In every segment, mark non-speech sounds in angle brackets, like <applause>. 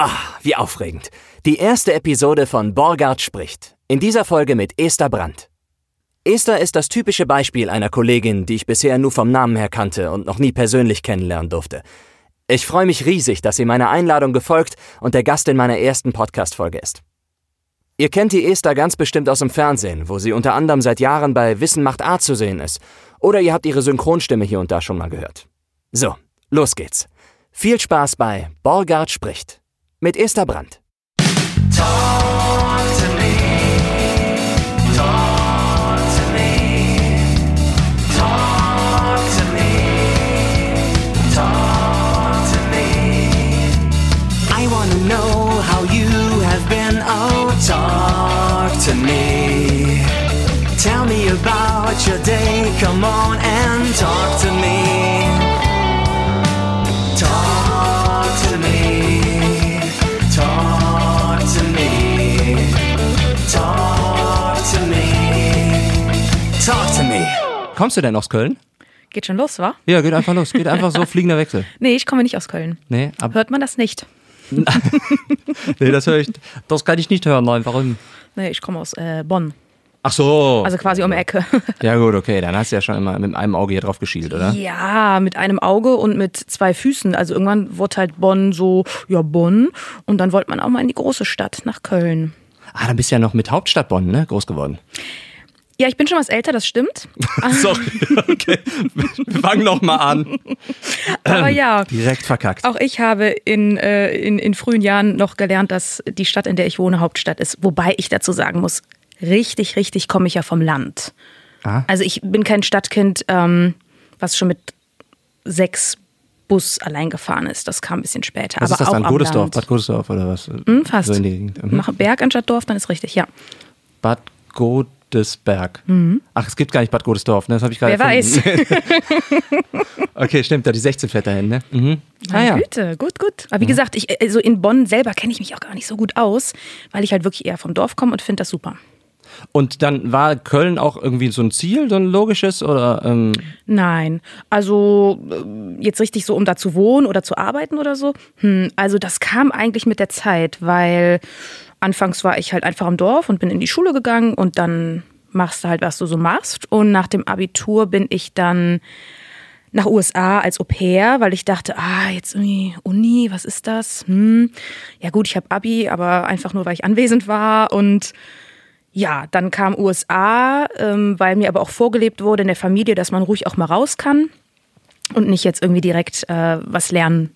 Ah, wie aufregend. Die erste Episode von Borgard spricht. In dieser Folge mit Esther Brandt. Esther ist das typische Beispiel einer Kollegin, die ich bisher nur vom Namen her kannte und noch nie persönlich kennenlernen durfte. Ich freue mich riesig, dass sie meiner Einladung gefolgt und der Gast in meiner ersten Podcast-Folge ist. Ihr kennt die Esther ganz bestimmt aus dem Fernsehen, wo sie unter anderem seit Jahren bei Wissen macht A zu sehen ist. Oder ihr habt ihre Synchronstimme hier und da schon mal gehört. So, los geht's. Viel Spaß bei Borgard spricht mit Esther Brandt. Oh, talk to me. Tell me about your day. Come on and talk to me. Kommst du denn aus Köln? Geht schon los, wa? Ja, geht einfach los. Geht einfach so, <laughs> fliegender Wechsel. Nee, ich komme nicht aus Köln. Nee, ab, Hört man das nicht? <laughs> nee das höre ich. Das kann ich nicht hören. Nein, warum? Nee, ich komme aus äh, Bonn. Ach so. Also quasi um die Ecke. <laughs> Ja, gut, okay. Dann hast du ja schon immer mit einem Auge hier drauf geschielt, oder? Ja, mit einem Auge und mit zwei Füßen. Also irgendwann wurde halt Bonn so, ja, Bonn. Und dann wollte man auch mal in die große Stadt, nach Köln. Ah, dann bist du ja noch mit Hauptstadt Bonn, ne? Groß geworden. Ja, ich bin schon was älter, das stimmt. <laughs> Sorry, okay. Wir fangen noch mal an. Aber ja, Direkt verkackt. auch ich habe in, äh, in, in frühen Jahren noch gelernt, dass die Stadt, in der ich wohne, Hauptstadt ist. Wobei ich dazu sagen muss, richtig, richtig komme ich ja vom Land. Ah. Also ich bin kein Stadtkind, ähm, was schon mit sechs Bus allein gefahren ist. Das kam ein bisschen später. Was aber ist das auch dann? Godesdorf. Bad Godesdorf oder was? Hm, fast. So. Mhm. Mach Berg anstatt Dorf, dann ist richtig, ja. Bad Godesberg. Ach, es gibt gar nicht Bad Godesdorf, ne? Das habe ich gerade Mhm. Wer erfunden. <laughs> okay, stimmt, da die 16 fährt dahin, ne? Mhm. Ah ja. Güte, gut, gut. Aber wie gesagt, ich, also in Bonn selber kenne ich mich auch gar nicht so gut aus, weil ich halt wirklich eher vom Dorf komme und finde das super. Und dann war Köln auch irgendwie so ein Ziel, so ein logisches oder ähm, Nein, also äh, jetzt richtig so, um da zu wohnen oder zu arbeiten oder so. Hm, also das kam eigentlich mit der Zeit, weil anfangs war ich halt einfach am Dorf und bin in die Schule gegangen und dann machst du halt, was du so machst. Und nach dem Abitur bin ich dann nach USA als Au pair, weil ich dachte, ah, jetzt irgendwie Uni, was ist das? Hm. Ja gut, ich habe Abi, aber einfach nur, weil ich anwesend war und ja, dann kam USA, ähm, weil mir aber auch vorgelebt wurde in der Familie, dass man ruhig auch mal raus kann und nicht jetzt irgendwie direkt äh, was lernen,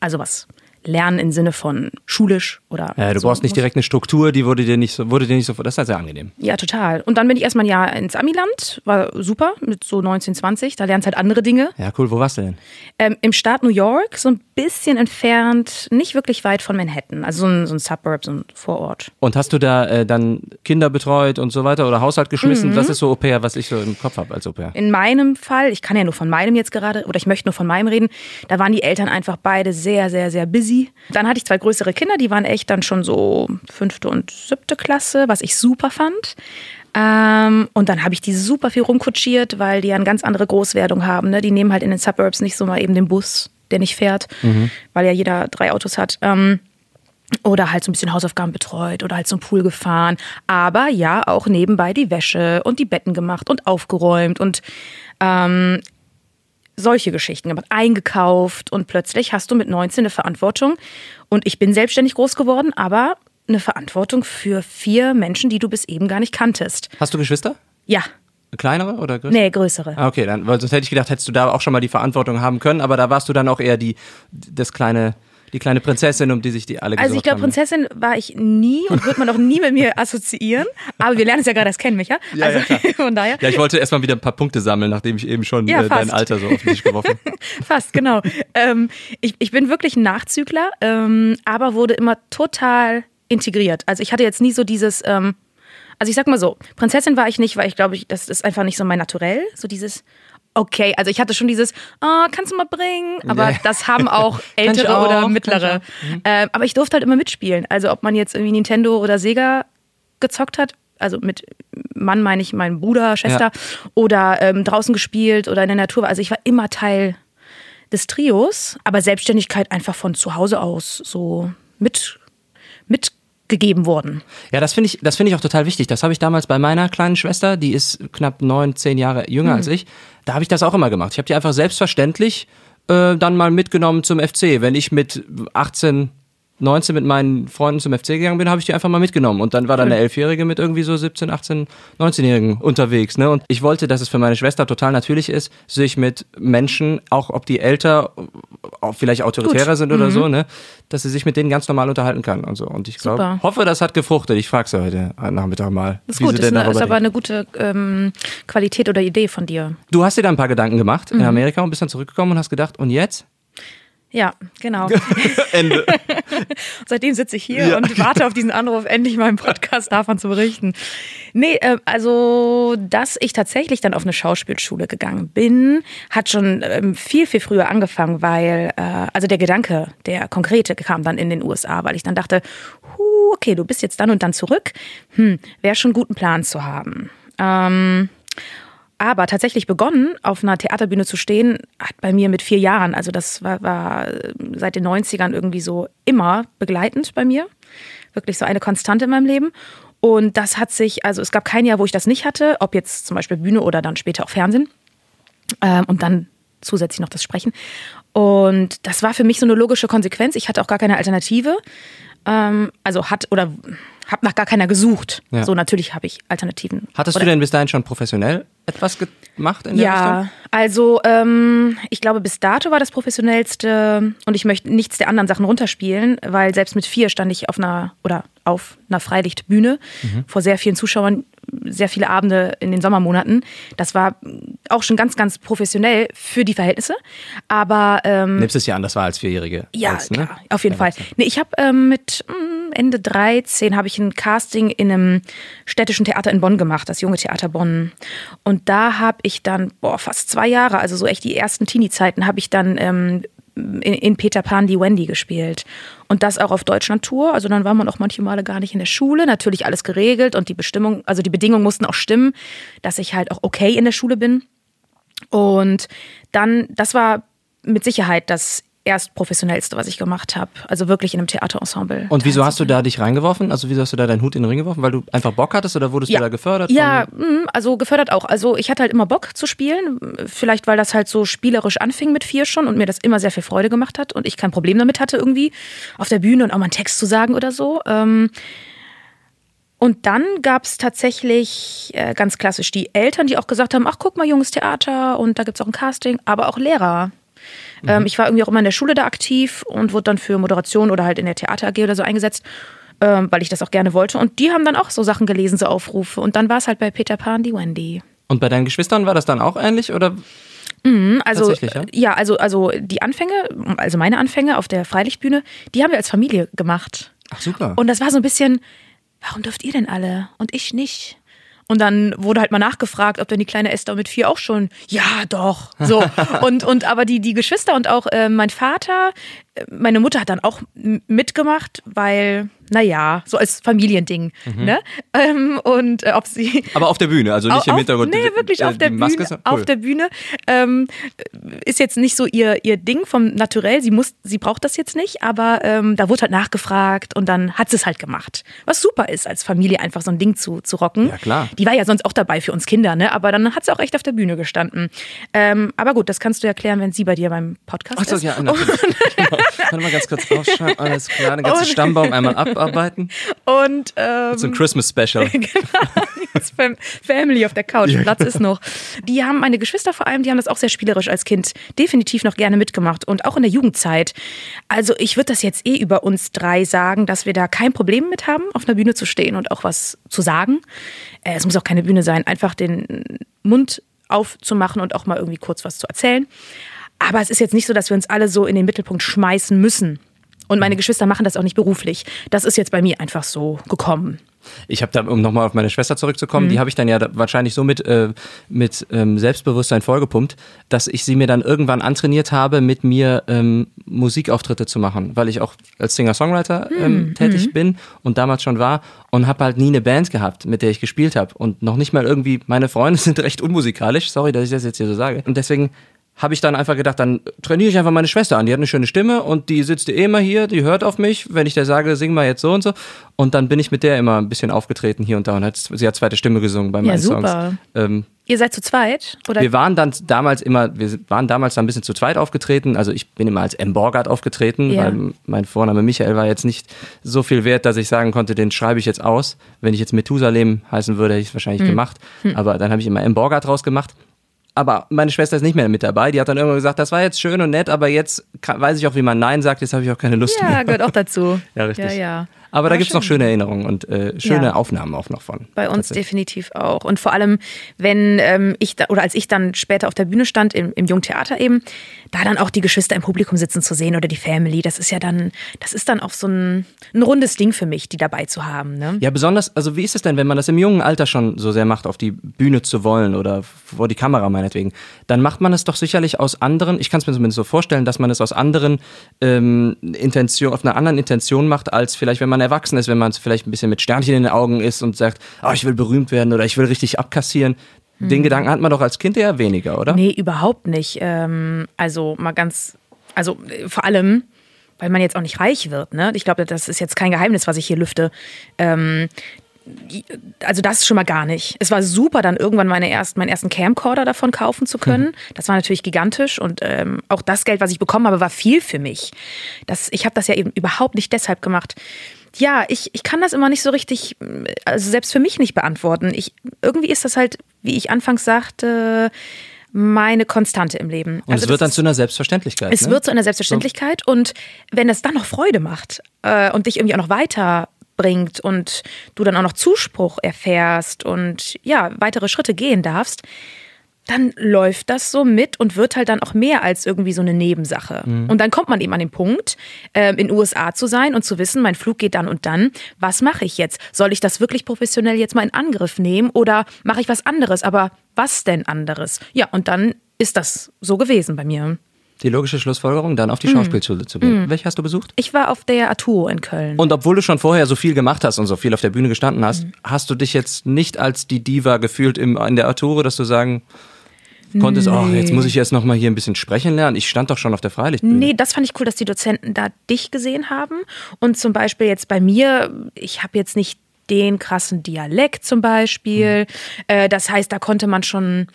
also was lernen im Sinne von schulisch oder. ja, du so brauchst nicht direkt eine Struktur, die wurde dir nicht so, wurde dir nicht so, das ist halt sehr angenehm. Ja, total. Und dann bin ich erstmal ein Jahr ins Amiland, war super, mit so 19, 20. Da lernst halt andere Dinge. Ja, cool, wo warst du denn? Ähm, Im Staat New York, so ein bisschen entfernt, nicht wirklich weit von Manhattan. Also so ein, so ein Suburb, so ein Vorort. Und hast du da äh, dann Kinder betreut und so weiter oder Haushalt geschmissen? Mhm. Das ist so Au pair, was ich so im Kopf habe als Au pair. In meinem Fall, ich kann ja nur von meinem jetzt gerade, oder ich möchte nur von meinem reden, da waren die Eltern einfach beide sehr, sehr, sehr busy. Dann hatte ich zwei größere Kinder, die waren echt dann schon so fünfte und siebte Klasse, was ich super fand. Ähm, und dann habe ich die super viel rumkutschiert, weil die ja eine ganz andere Großwerdung haben. Ne? Die nehmen halt in den Suburbs nicht so mal eben den Bus, der nicht fährt, weil ja jeder drei Autos hat. Ähm, oder halt so ein bisschen Hausaufgaben betreut oder halt zum Pool gefahren. Aber ja, auch nebenbei die Wäsche und die Betten gemacht und aufgeräumt und ähm, solche Geschichten gemacht, eingekauft und plötzlich hast du mit 19 eine Verantwortung. Und ich bin selbstständig groß geworden, aber eine Verantwortung für vier Menschen, die du bis eben gar nicht kanntest. Hast du Geschwister? Ja, Kleinere oder größere? nee, größere. Ah, Okay, dann, weil sonst hätte ich gedacht, hättest du da auch schon mal die Verantwortung haben können, aber da warst du dann auch eher die, das kleine, die kleine Prinzessin, um die sich die alle Also ich glaube, haben. Prinzessin war ich nie und wird man auch nie mit mir assoziieren. Aber wir lernen es ja gerade erst kennen, Micha. Ja, also ja, <laughs> von daher. Ja, ich wollte erstmal wieder ein paar Punkte sammeln, nachdem ich eben schon Ja, äh, dein. Alter so auf den Tisch geworfen <laughs> Fast, genau. ähm, ich, ich bin wirklich ein Nachzügler, ähm, aber wurde immer total integriert. Also ich hatte jetzt nie so dieses, ähm, also ich sag mal so, Prinzessin war ich nicht, weil ich glaube, ich, das ist einfach nicht so mein Naturell. So dieses, okay, also ich hatte schon dieses, oh, kannst du mal bringen? Aber Ja. das haben auch <laughs> ich ältere auch, oder mittlere. Ähm, aber ich durfte halt immer mitspielen. Also ob man jetzt irgendwie Nintendo oder Sega gezockt hat, also mit Mann meine ich meinen Bruder, Schwester, oder ähm, draußen gespielt oder in der Natur. war. Also ich war immer Teil des Trios, aber Selbstständigkeit einfach von zu Hause aus. So mit, mitgegeben wurden. Ja, das finde ich, das finde ich auch total wichtig. Das habe ich damals bei meiner kleinen Schwester, die ist knapp neun, zehn Jahre jünger als ich. Da habe ich das auch immer gemacht. Ich habe die einfach selbstverständlich äh, dann mal mitgenommen zum FC. Wenn ich mit 18, 19 mit meinen Freunden zum FC gegangen bin, habe ich die einfach mal mitgenommen. Und dann war dann eine Elfjährige mit irgendwie so 17, 18, 19-Jährigen unterwegs. Ne? Und ich wollte, dass es für meine Schwester total natürlich ist, sich mit Menschen, auch ob die älter, auch vielleicht autoritärer Gut. sind oder so, ne, dass sie sich mit denen ganz normal unterhalten kann und so. Und ich glaube, hoffe, das hat gefruchtet. Ich frage sie heute Nachmittag mal. Das ist wie gut, sie ist, denn eine, ist aber eine gute ähm, Qualität oder Idee von dir. Du hast dir da ein paar Gedanken gemacht Mhm. in Amerika und bist dann zurückgekommen und hast gedacht, und jetzt? Ja, genau. <laughs> Ende. <laughs> Seitdem sitze ich hier und warte auf diesen Anruf, endlich im Podcast davon zu berichten. Nee, äh, also, dass ich tatsächlich dann auf eine Schauspielschule gegangen bin, hat schon ähm, viel, viel früher angefangen, weil, äh, also der Gedanke, der konkrete kam dann in den USA, weil ich dann dachte, huh, okay, du bist jetzt dann und dann zurück. Hm, wäre schon einen Plan zu haben. Ähm, aber tatsächlich begonnen, auf einer Theaterbühne zu stehen, hat bei mir mit vier Jahren, also das war, war seit den 90ern irgendwie so immer begleitend bei mir. Wirklich so eine Konstante in meinem Leben. Und das hat sich, also es gab kein Jahr, wo ich das nicht hatte, ob jetzt zum Beispiel Bühne oder dann später auch Fernsehen. Ähm, und dann zusätzlich noch das Sprechen. Und das war für mich so eine logische Konsequenz. Ich hatte auch gar keine Alternative. Ähm, also hat oder habe nach gar keiner gesucht. Ja. So natürlich habe ich Alternativen. Hattest oder, du denn bis dahin schon professionell etwas gemacht in der ja, Richtung? also ähm, ich glaube, bis dato war das professionellste und ich möchte nichts der anderen Sachen runterspielen, weil selbst mit vier stand ich auf einer oder auf einer Freilichtbühne Mhm. vor sehr vielen Zuschauern, sehr viele Abende in den Sommermonaten. Das war auch schon ganz, ganz professionell für die Verhältnisse. Aber ähm, Nimmst es ja an, das war als Vierjährige. ja, als, ne? klar, auf jeden Fall. Nee, ich habe ähm, mit mm, Ende 13 habe ich ein Casting in einem städtischen Theater in Bonn gemacht, das junge Theater Bonn. Und da habe ich dann, boah, fast zwei Jahre, also so echt die ersten Teenie-Zeiten, habe ich dann ähm, in, in Peter Pan die Wendy gespielt. Und das auch auf Deutschland-Tour. Also dann war man auch manche Male gar nicht in der Schule. Natürlich alles geregelt und die Bestimmung, also die Bedingungen mussten auch stimmen, dass ich halt auch okay in der Schule bin. Und dann, das war mit Sicherheit das erst professionellste, was ich gemacht habe. Also wirklich in einem Theaterensemble. Und wieso hast du da dich reingeworfen? Also wieso hast du da deinen Hut in den Ring geworfen? Weil du einfach Bock hattest oder wurdest du da gefördert? Ja, mm, also gefördert auch. Also ich hatte halt immer Bock zu spielen. Vielleicht, weil das halt so spielerisch anfing mit vier schon und mir das immer sehr viel Freude gemacht hat und ich kein Problem damit hatte, irgendwie auf der Bühne und auch mal einen Text zu sagen oder so. Ähm, und dann gab es tatsächlich äh, ganz klassisch die Eltern, die auch gesagt haben, ach guck mal, junges Theater und da gibt es auch ein Casting, aber auch Lehrer. Ähm, ich war irgendwie auch immer in der Schule da aktiv und wurde dann für Moderation oder halt in der Theater AG oder so eingesetzt, ähm, weil ich das auch gerne wollte. Und die haben dann auch so Sachen gelesen, so Aufrufe. Und dann war es halt bei Peter Pan die Wendy. Und bei deinen Geschwistern war das dann auch ähnlich? Oder? Also Tatsächlich, ja? äh, ja, also also die Anfänge, also meine Anfänge auf der Freilichtbühne, die haben wir als Familie gemacht. Ach super. Und das war so ein bisschen, warum dürft ihr denn alle und ich nicht? Und dann wurde halt mal nachgefragt, ob denn die kleine Esther mit vier auch schon, ja doch, so. <laughs> und, und aber die, die Geschwister und auch äh, mein Vater, meine Mutter hat dann auch mitgemacht, weil, naja, so als Familiending, Mhm. ne? <laughs> Ähm, und äh, ob sie, Aber auf der Bühne, also nicht im auf, Hintergrund. Nee, die- wirklich äh, auf der Bühne. Cool. Auf der Bühne ähm, ist jetzt nicht so ihr, ihr Ding vom Naturell. Sie muss, sie braucht das jetzt nicht, aber ähm, da wurde halt nachgefragt und dann hat sie es halt gemacht. Was super ist, als Familie einfach so ein Ding zu, zu rocken. Ja, klar. Die war ja sonst auch dabei für uns Kinder, ne? Aber dann hat sie auch echt auf der Bühne gestanden. Ähm, aber gut, das kannst du erklären, wenn sie bei dir beim Podcast Ach so, ist. ja, natürlich. <laughs> Warte mal ganz kurz aufschreiben, alles klar, den ganzen Und- Stammbaum einmal abarbeiten. Und ähm, So ein Christmas Special. <laughs> Fam- Family auf der Couch, Platz ist noch. Die haben meine Geschwister vor allem, die haben das auch sehr spielerisch als Kind definitiv noch gerne mitgemacht und auch in der Jugendzeit. Also ich würde das jetzt eh über uns drei sagen, dass wir da kein Problem mit haben, auf einer Bühne zu stehen und auch was zu sagen. Äh, Es muss auch keine Bühne sein, einfach den Mund aufzumachen und auch mal irgendwie kurz was zu erzählen. Aber es ist jetzt nicht so, dass wir uns alle so in den Mittelpunkt schmeißen müssen. Und meine Geschwister machen das auch nicht beruflich. Das ist jetzt bei mir einfach so gekommen. Ich habe da, um nochmal auf meine Schwester Mhm. zurückzukommen, die habe ich dann ja wahrscheinlich so mit, äh, mit ähm, Selbstbewusstsein vollgepumpt, dass ich sie mir dann irgendwann antrainiert habe, mit mir ähm, Musikauftritte zu machen, weil ich auch als Singer-Songwriter Mhm. ähm, tätig bin und damals schon war und habe halt nie eine Band gehabt, mit der ich gespielt habe und noch nicht mal irgendwie, meine Freunde <laughs> sind recht unmusikalisch, sorry, dass ich das jetzt hier so sage und deswegen habe ich dann einfach gedacht, dann trainiere ich einfach meine Schwester an. Die hat eine schöne Stimme und die sitzt eh immer hier, die hört auf mich, wenn ich der sage, sing mal jetzt so und so. Und dann bin ich mit der immer ein bisschen aufgetreten hier und da und hat, sie hat zweite Stimme gesungen bei meinen super. Songs. Ähm, Ihr seid zu zweit? Oder? wir waren dann damals immer, wir waren damals dann ein bisschen zu zweit aufgetreten. Also ich bin immer als M. Borgert aufgetreten, Ja. weil mein Vorname Michael war jetzt nicht so viel wert, dass ich sagen konnte, den schreibe ich jetzt aus. Wenn ich jetzt Methusalem heißen würde, hätte ich es wahrscheinlich Hm. gemacht. Aber dann habe ich immer M. Borgert draus gemacht. Aber meine Schwester ist nicht mehr mit dabei. Die hat dann irgendwann gesagt, das war jetzt schön und nett, aber jetzt kann, weiß ich auch, wie man Nein sagt. Jetzt habe ich auch keine Lust ja, mehr. gehört auch dazu. <laughs> Ja, richtig. Ja, ja. Aber da Ah, gibt's noch schön. schöne Erinnerungen und äh, schöne Ja. Aufnahmen auch noch von. Bei uns definitiv auch. Und vor allem, wenn ähm, ich da, oder als ich dann später auf der Bühne stand, im, im Jungtheater eben, da dann auch die Geschwister im Publikum sitzen zu sehen oder die Family, das ist ja dann, das ist dann auch so ein, ein rundes Ding für mich, die dabei zu haben. Ne? Ja, besonders, also wie ist es denn, wenn man das im jungen Alter schon so sehr macht, auf die Bühne zu wollen oder vor die Kamera meinetwegen, dann macht man es doch sicherlich aus anderen, ich kann es mir zumindest so vorstellen, dass man es aus anderen ähm, Intention, auf einer anderen Intention macht, als vielleicht, wenn man erwachsen ist, wenn man vielleicht ein bisschen mit Sternchen in den Augen ist und sagt, oh, ich will berühmt werden oder ich will richtig abkassieren. Den Gedanken hat man doch als Kind eher weniger, oder? Nee, überhaupt nicht. Ähm, also mal ganz, also äh, vor allem, weil man jetzt auch nicht reich wird. Ne? Ich glaube, das ist jetzt kein Geheimnis, was ich hier lüfte. Ähm, also das schon mal gar nicht. Es war super, dann irgendwann meine ersten, meinen ersten Camcorder davon kaufen zu können. Das war natürlich gigantisch und ähm, auch das Geld, was ich bekommen habe, war viel für mich. Das, ich habe das ja eben überhaupt nicht deshalb gemacht. Ja, ich, ich kann das immer nicht so richtig, also selbst für mich nicht beantworten. Ich, irgendwie ist das halt, wie ich anfangs sagte, meine Konstante im Leben. Und Also es wird das dann zu einer Selbstverständlichkeit. es ne? wird zu einer Selbstverständlichkeit und wenn es dann noch Freude macht äh, und dich irgendwie auch noch weiterbringt und du dann auch noch Zuspruch erfährst und ja, weitere Schritte gehen darfst, dann läuft das so mit und wird halt dann auch mehr als irgendwie so eine Nebensache. Und dann kommt man eben an den Punkt, ähm, in USA zu sein und zu wissen, mein Flug geht dann und dann. Was mache ich jetzt? Soll ich das wirklich professionell jetzt mal in Angriff nehmen oder mache ich was anderes? Aber was denn anderes? Ja, und dann ist das so gewesen bei mir. Die logische Schlussfolgerung, dann auf Mhm. die Schauspielschule zu gehen. Welche hast du besucht? Ich war auf der Arturo in Köln. Und obwohl du schon vorher so viel gemacht hast und so viel auf der Bühne gestanden Mhm. hast, hast du dich jetzt nicht als die Diva gefühlt im, in der Arturo, dass du sagen konntest, oh, jetzt muss ich jetzt noch mal hier ein bisschen sprechen lernen. Ich stand doch schon auf der Freilichtbühne. Nee, das fand ich cool, dass die Dozenten da dich gesehen haben. Und zum Beispiel jetzt bei mir, ich habe jetzt nicht den krassen Dialekt zum Beispiel. Äh, das heißt, da konnte man schon,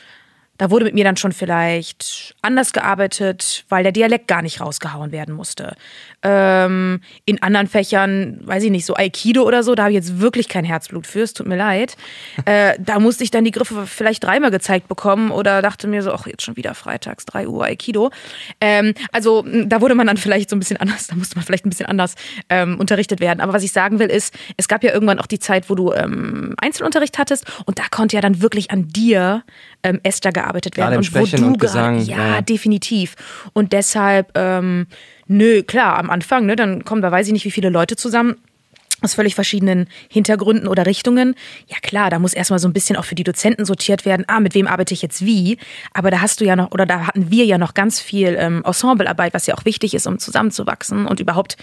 da wurde mit mir dann schon vielleicht anders gearbeitet, weil der Dialekt gar nicht rausgehauen werden musste. Ähm, in anderen Fächern, weiß ich nicht, so Aikido oder so, da habe ich jetzt wirklich kein Herzblut für, es tut mir leid. Äh, da musste ich dann die Griffe vielleicht dreimal gezeigt bekommen oder dachte mir so, ach, jetzt schon wieder freitags, 3 Uhr Aikido. Ähm, also da wurde man dann vielleicht so ein bisschen anders, da musste man vielleicht ein bisschen anders ähm, unterrichtet werden. Aber was ich sagen will ist, es gab ja irgendwann auch die Zeit, wo du ähm, Einzelunterricht hattest und da konnte ja dann wirklich an dir, ähm, Esther, gearbeitet werden. Gerade und Sprechen wo du und Gesang, gerade, ja. ja, definitiv. Und deshalb, ähm, nö, klar, am Anfang, ne, dann kommen da weiß ich nicht, wie viele Leute zusammen aus völlig verschiedenen Hintergründen oder Richtungen. Ja klar, da muss erstmal so ein bisschen auch für die Dozenten sortiert werden, ah, mit wem arbeite ich jetzt wie. Aber da hast du ja noch, oder da hatten wir ja noch ganz viel ähm, Ensemblearbeit, was ja auch wichtig ist, um zusammenzuwachsen und überhaupt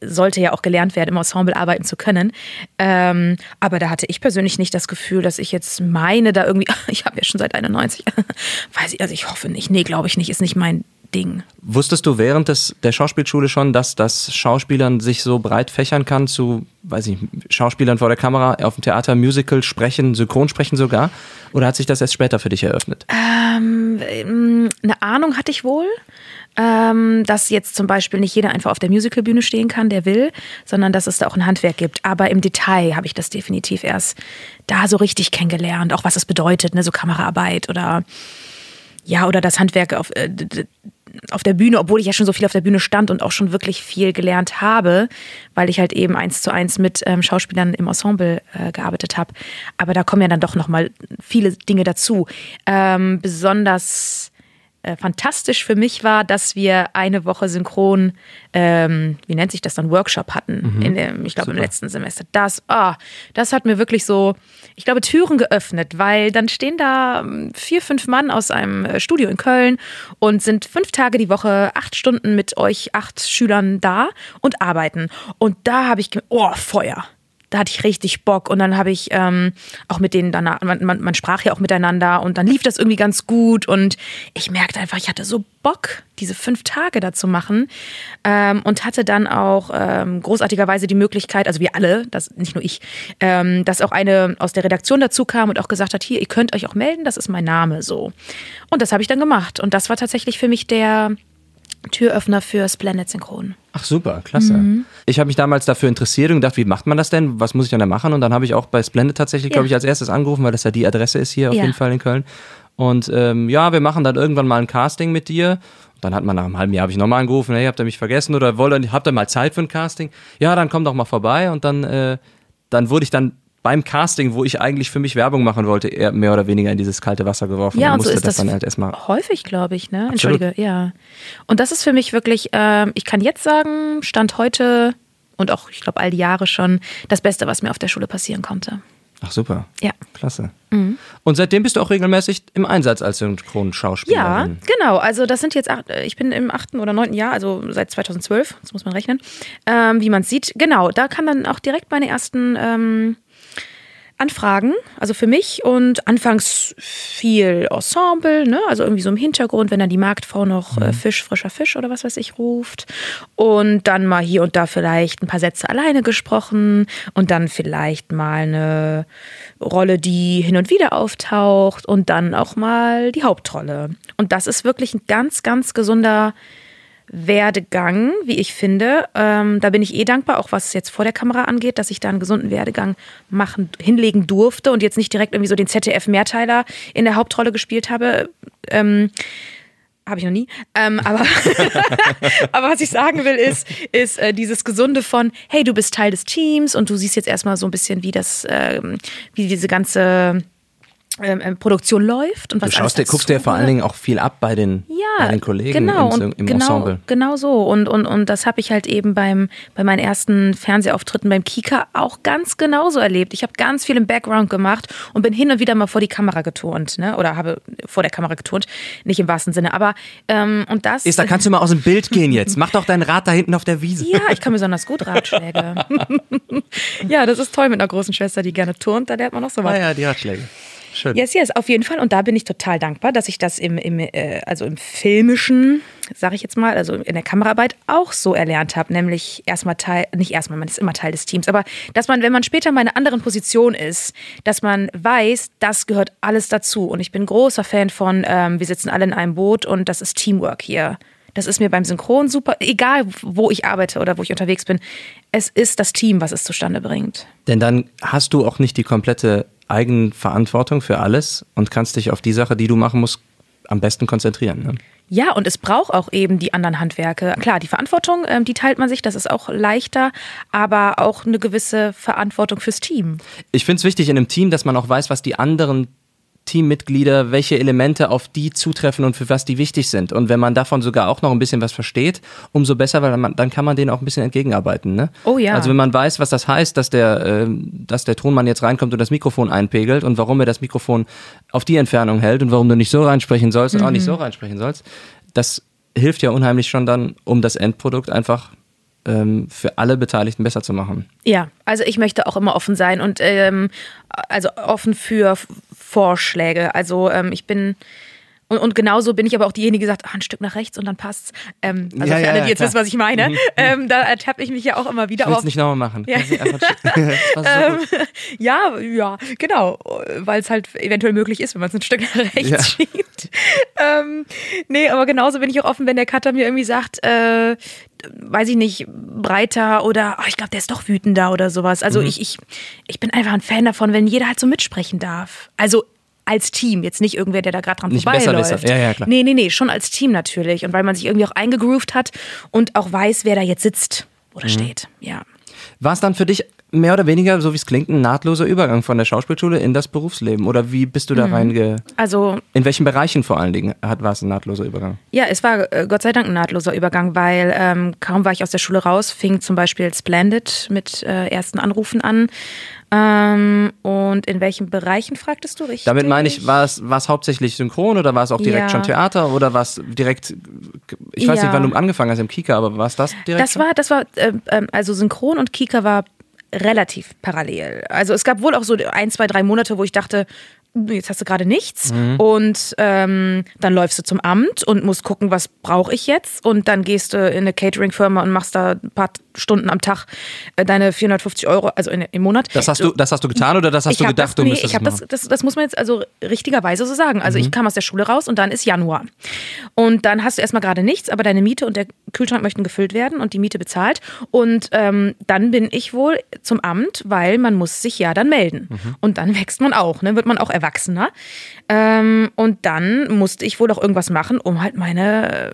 sollte ja auch gelernt werden, im Ensemble arbeiten zu können. Ähm, aber da hatte ich persönlich nicht das Gefühl, dass ich jetzt meine, da irgendwie, <laughs> ich habe ja schon seit 91, <laughs> weiß ich, also ich hoffe nicht, nee, glaube ich nicht, ist nicht mein Ding. Wusstest du während des, der Schauspielschule schon, dass das Schauspielern sich so breit fächern kann zu, weiß ich, Schauspielern vor der Kamera, auf dem Theater, Musical sprechen, Synchronsprechen sogar? Oder hat sich das erst später für dich eröffnet? Ähm, eine Ahnung hatte ich wohl, ähm, dass jetzt zum Beispiel nicht jeder einfach auf der Musicalbühne stehen kann, der will, sondern dass es da auch ein Handwerk gibt. Aber im Detail habe ich das definitiv erst da so richtig kennengelernt, auch was es bedeutet, ne, so Kameraarbeit oder ja, oder das Handwerk auf, äh, auf der Bühne, obwohl ich ja schon so viel auf der Bühne stand und auch schon wirklich viel gelernt habe, weil ich halt eben eins zu eins mit ähm, Schauspielern im Ensemble äh, gearbeitet habe. Aber da kommen ja dann doch nochmal viele Dinge dazu. Ähm, besonders äh, fantastisch für mich war, dass wir eine Woche synchron, ähm, wie nennt sich das dann, Workshop hatten, in dem, ich glaube im letzten Semester. Das, ah, das hat mir wirklich so, ich glaube, Türen geöffnet, weil dann stehen da ähm, vier, fünf Mann aus einem äh, Studio in Köln und sind fünf Tage die Woche, acht Stunden mit euch, acht Schülern da und arbeiten. Und da habe ich, oh, Feuer da hatte ich richtig Bock. Und dann habe ich ähm, auch mit denen danach, man, man, man sprach ja auch miteinander und dann lief das irgendwie ganz gut. Und ich merkte einfach, ich hatte so Bock, diese fünf Tage da zu machen ähm, und hatte dann auch ähm, großartigerweise die Möglichkeit, also wir alle, das nicht nur ich, ähm, dass auch eine aus der Redaktion dazu kam und auch gesagt hat, hier, ihr könnt euch auch melden, das ist mein Name so. Und das habe ich dann gemacht. Und das war tatsächlich für mich der Türöffner für Splendid Synchron. Ach super, klasse. Mhm. Ich habe mich damals dafür interessiert und gedacht, wie macht man das denn? Was muss ich denn da machen? Und dann habe ich auch bei Splendid tatsächlich, glaube Ja. ich, als erstes angerufen, weil das ja die Adresse ist hier auf Ja. jeden Fall in Köln. Und ähm, ja, wir machen dann irgendwann mal ein Casting mit dir. Und dann hat man nach einem halben Jahr habe ich nochmal angerufen, hey, habt ihr mich vergessen oder wollt ihr, habt ihr mal Zeit für ein Casting? Ja, dann komm doch mal vorbei. Und dann, äh, dann wurde ich dann beim Casting, wo ich eigentlich für mich Werbung machen wollte, eher mehr oder weniger in dieses kalte Wasser geworfen Ja, und und so ist das das dann halt erstmal. häufig, glaube ich, ne? Absolut. Entschuldige, ja. Und das ist für mich wirklich, ähm, ich kann jetzt sagen, Stand heute und auch, ich glaube, all die Jahre schon, das Beste, was mir auf der Schule passieren konnte. Ach super. Ja. Klasse. Und seitdem bist du auch regelmäßig im Einsatz als Ja, Synchronschauspielerin. genau. Also das sind jetzt, acht, äh, ich bin im achten oder neunten Jahr, also seit 2012, das muss man rechnen, ähm, wie man sieht. Genau, da kamen dann auch direkt meine ersten ähm, Anfragen, also für mich und anfangs viel Ensemble, ne? also irgendwie so im Hintergrund, wenn dann die Marktfrau noch äh, Fisch, frischer Fisch oder was weiß ich ruft und dann mal hier und da vielleicht ein paar Sätze alleine gesprochen und dann vielleicht mal eine Rolle, die hin und wieder auftaucht und dann auch mal die Hauptrolle. Und das ist wirklich ein ganz, ganz gesunder Werdegang, wie ich finde. Ähm, da bin ich eh dankbar, auch was jetzt vor der Kamera angeht, dass ich da einen gesunden Werdegang machen, hinlegen durfte und jetzt nicht direkt irgendwie so den ZDF-Mehrteiler in der Hauptrolle gespielt habe. Ähm, habe ich noch nie. Ähm, aber, <laughs> aber was ich sagen will, ist, ist äh, dieses Gesunde von, hey, du bist Teil des Teams und du siehst jetzt erstmal so ein bisschen, wie das, ähm, wie diese ganze ähm, ähm, Produktion läuft und was Du schaust dir, alles guckst dir vor allen Dingen auch viel ab bei den, ja, bei den Kollegen genau, im, im genau, Ensemble. Genau so. Und, und, und das habe ich halt eben beim, bei meinen ersten Fernsehauftritten beim Kika auch ganz genauso erlebt. Ich habe ganz viel im Background gemacht und bin hin und wieder mal vor die Kamera geturnt. Ne? Oder habe vor der Kamera geturnt. Nicht im wahrsten Sinne. Aber ähm, und das. Ist, da kannst du mal aus dem Bild gehen jetzt. Mach doch dein Rad da hinten auf der Wiese. ja, ich kann besonders gut Ratschläge. <laughs> ja, das ist toll mit einer großen Schwester, die gerne turnt. Da lernt man noch so was. Ah ja, die Ratschläge. Schön. Yes, yes, auf jeden Fall. Und da bin ich total dankbar, dass ich das im, im äh, also im filmischen, sage ich jetzt mal, also in der Kameraarbeit auch so erlernt habe. Nämlich erstmal Teil, nicht erstmal, man ist immer Teil des Teams, aber dass man, wenn man später mal in einer anderen Position ist, dass man weiß, das gehört alles dazu. Und ich bin großer Fan von, ähm, wir sitzen alle in einem Boot und das ist Teamwork hier. Das ist mir beim Synchron super, egal wo ich arbeite oder wo ich unterwegs bin. Es ist das Team, was es zustande bringt. Denn dann hast du auch nicht die komplette Eigenverantwortung für alles und kannst dich auf die Sache, die du machen musst, am besten konzentrieren. Ne? Ja, und es braucht auch eben die anderen Handwerke. Klar, die Verantwortung, ähm, die teilt man sich, das ist auch leichter, aber auch eine gewisse Verantwortung fürs Team. Ich finde es wichtig in einem Team, dass man auch weiß, was die anderen Teammitglieder, welche Elemente auf die zutreffen und für was die wichtig sind. Und wenn man davon sogar auch noch ein bisschen was versteht, umso besser, weil man, dann kann man denen auch ein bisschen entgegenarbeiten. Ne? Oh ja. Also wenn man weiß, was das heißt, dass der, ähm, dass der Tonmann jetzt reinkommt und das Mikrofon einpegelt und warum er das Mikrofon auf die Entfernung hält und warum du nicht so reinsprechen sollst und auch Mhm. nicht so reinsprechen sollst, das hilft ja unheimlich schon dann, um das Endprodukt einfach ähm, für alle Beteiligten besser zu machen. Ja, also ich möchte auch immer offen sein und ähm, also offen für Vorschläge. Also ähm, ich bin und, und genauso bin ich aber auch diejenige, die sagt, ah, ein Stück nach rechts und dann passt's. Ähm, also Ja, für ja, alle, die jetzt klar. wissen, was ich meine, ähm, da ertappe ich mich ja auch immer wieder. Ich will es nicht nochmal machen. Ja. <laughs> So gut. Ja, ja, genau, weil es halt eventuell möglich ist, wenn man es ein Stück nach rechts Ja. schiebt. Ähm, nee, aber genauso bin ich auch offen, wenn der Cutter mir irgendwie sagt, äh, weiß ich nicht, breiter oder oh, ich glaube, der ist doch wütender oder sowas. Also Mhm. ich, ich, ich bin einfach ein Fan davon, wenn jeder halt so mitsprechen darf. Also als Team, jetzt nicht irgendwer, der da gerade dran Nicht vorbeiläuft. Ja, ja, klar. Nee, nee, nee, schon als Team natürlich. Und weil man sich irgendwie auch eingegroovt hat und auch weiß, wer da jetzt sitzt Mhm. oder steht. Ja. War es dann für dich mehr oder weniger, so wie es klingt, ein nahtloser Übergang von der Schauspielschule in das Berufsleben? Oder wie bist du da Mhm. reinge... Also In welchen Bereichen vor allen Dingen hat, war es ein nahtloser Übergang? Ja, es war äh, Gott sei Dank ein nahtloser Übergang, weil ähm, kaum war ich aus der Schule raus, fing zum Beispiel Splendid mit äh, ersten Anrufen an. Ähm, und in welchen Bereichen fragtest du richtig? Damit meine ich, war es, war es hauptsächlich synchron oder war es auch direkt Ja. schon Theater oder war es direkt, ich weiß Ja. nicht, wann du angefangen hast im Kika, aber war es das direkt Das schon? war, das war, ähm, ähm, also Synchron und Kika war relativ parallel. Also es gab wohl auch so ein, zwei, drei Monate, wo ich dachte, jetzt hast du gerade nichts. Und ähm, dann läufst du zum Amt und musst gucken, was brauche ich jetzt? Und dann gehst du in eine Catering-Firma und machst da ein paar Stunden am Tag äh, deine 450 Euro, also in, im Monat. Das hast du, das hast du getan oder das hast ich du gedacht, das, du nee, müsstest ich das, machen? das, das muss man jetzt also richtigerweise so sagen. Also ich kam aus der Schule raus und dann ist Januar. Und dann hast du erstmal gerade nichts, aber deine Miete und der Kühlschrank möchten gefüllt werden und die Miete bezahlt. Und ähm, dann bin ich wohl zum Amt, weil man muss sich ja dann melden. Und dann wächst man auch, ne? wird man auch erwachsener. Ähm, und dann musste ich wohl auch irgendwas machen, um halt meine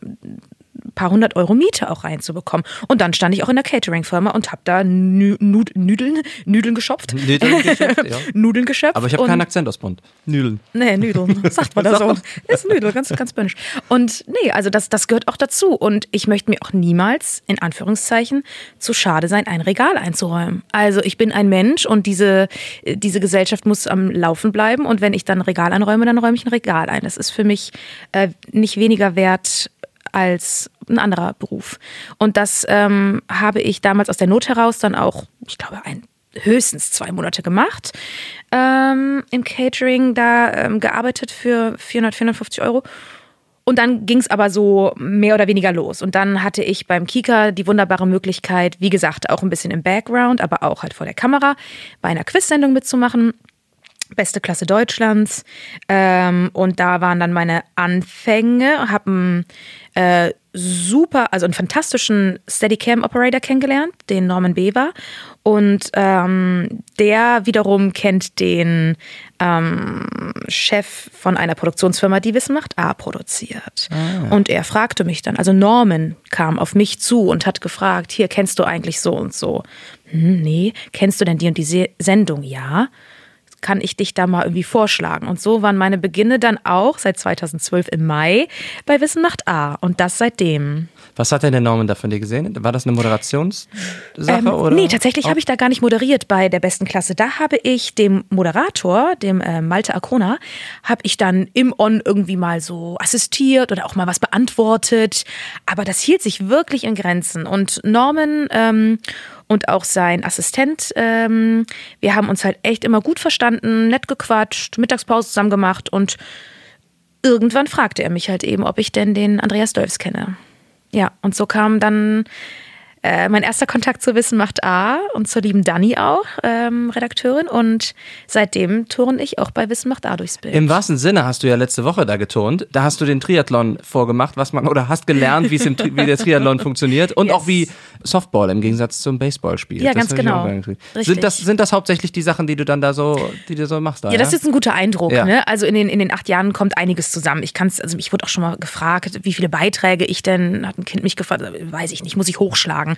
paar hundert Euro Miete auch reinzubekommen. Und dann stand ich auch in der Catering-Firma und habe da Nü Nud Nüdeln, Nüdeln geschopft. Nudeln <laughs> geschöpft, ja. Nudeln geschöpft. Aber ich habe keinen Akzent aus Bond. Nudeln. Nee, Nüdeln, <laughs> sagt man da so. Ist Nüdel, ganz, ganz bönisch. Und nee, also das, das gehört auch dazu. Und ich möchte mir auch niemals, in Anführungszeichen, zu schade sein, ein Regal einzuräumen. Also ich bin ein Mensch und diese, diese Gesellschaft muss am Laufen bleiben. Und wenn ich dann ein Regal einräume, dann räume ich ein Regal ein. Das ist für mich äh, nicht weniger wert als ein anderer Beruf. Und das ähm, habe ich damals aus der Not heraus dann auch, ich glaube, ein höchstens zwei Monate gemacht. Ähm, Im Catering da ähm, gearbeitet für 400, 450 Euro. Und dann ging es aber so mehr oder weniger los. Und dann hatte ich beim Kika die wunderbare Möglichkeit, wie gesagt, auch ein bisschen im Background, aber auch halt vor der Kamera, bei einer Quiz-Sendung mitzumachen. Beste Klasse Deutschlands. Ähm, und da waren dann meine Anfänge, haben äh, super, also einen fantastischen Steadicam-Operator kennengelernt, den Norman Bever. Und ähm, der wiederum kennt den ähm, Chef von einer Produktionsfirma, die Wissen macht A produziert. Und er fragte mich dann, also Norman kam auf mich zu und hat gefragt, hier kennst du eigentlich so und so. Hm, nee, kennst du denn die und die Se Sendung? Ja kann ich dich da mal irgendwie vorschlagen? Und so waren meine Beginne dann auch seit 2012 im Mai bei Wissen macht A. Und das seitdem. Was hat denn der Norman da von dir gesehen? War das eine Moderationssache? Ähm, oder? nee, tatsächlich habe ich da gar nicht moderiert bei der besten Klasse. Da habe ich dem Moderator, dem äh, Malte Acrona, habe ich dann im On irgendwie mal so assistiert oder auch mal was beantwortet. Aber das hielt sich wirklich in Grenzen. Und Norman ähm, und auch sein Assistent, ähm, wir haben uns halt echt immer gut verstanden, nett gequatscht, Mittagspause zusammen gemacht und irgendwann fragte er mich halt eben, ob ich denn den Andreas Dölfs kenne. Ja, und so kam dann äh, mein erster Kontakt zu Wissen macht A und zur lieben Dani auch, ähm, Redakteurin. Und seitdem turne ich auch bei Wissen macht A durchs Bild. Im wahrsten Sinne hast du ja letzte Woche da geturnt. Da hast du den Triathlon vorgemacht, was man oder hast gelernt, wie der Triathlon <laughs> funktioniert und Yes. auch wie Softball im Gegensatz zum Baseballspiel. Ja, Das ganz genau. Sind das sind das hauptsächlich die Sachen, die du dann da so, die du so machst da? Ja, das ist ein guter Eindruck. Ja. Ne? Also in den, in den acht Jahren kommt einiges zusammen. Ich kann's, also ich wurde auch schon mal gefragt, wie viele Beiträge ich denn, hat ein Kind mich gefragt, weiß ich nicht, muss ich hochschlagen.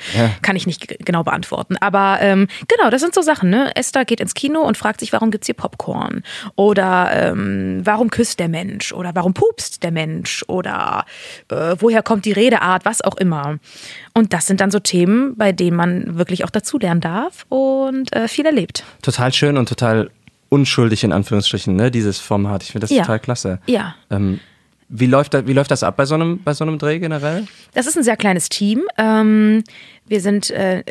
Kann ich nicht genau beantworten. Aber ähm, genau, das sind so Sachen. Ne? Esther geht ins Kino und fragt sich, warum gibt's hier Popcorn? Oder ähm, warum küsst der Mensch? Oder warum pupst der Mensch? Oder äh, woher kommt die Redeart? Was auch immer. Und das sind dann so Themen, bei denen man wirklich auch dazulernen darf und äh, viel erlebt. total schön und total unschuldig in Anführungsstrichen, ne, dieses Format. Ich finde das Ja. total klasse. Ja. Ähm, wie läuft das, wie läuft das ab bei so einem bei so einem Dreh generell? Das ist ein sehr kleines Team. Ähm, wir sind äh,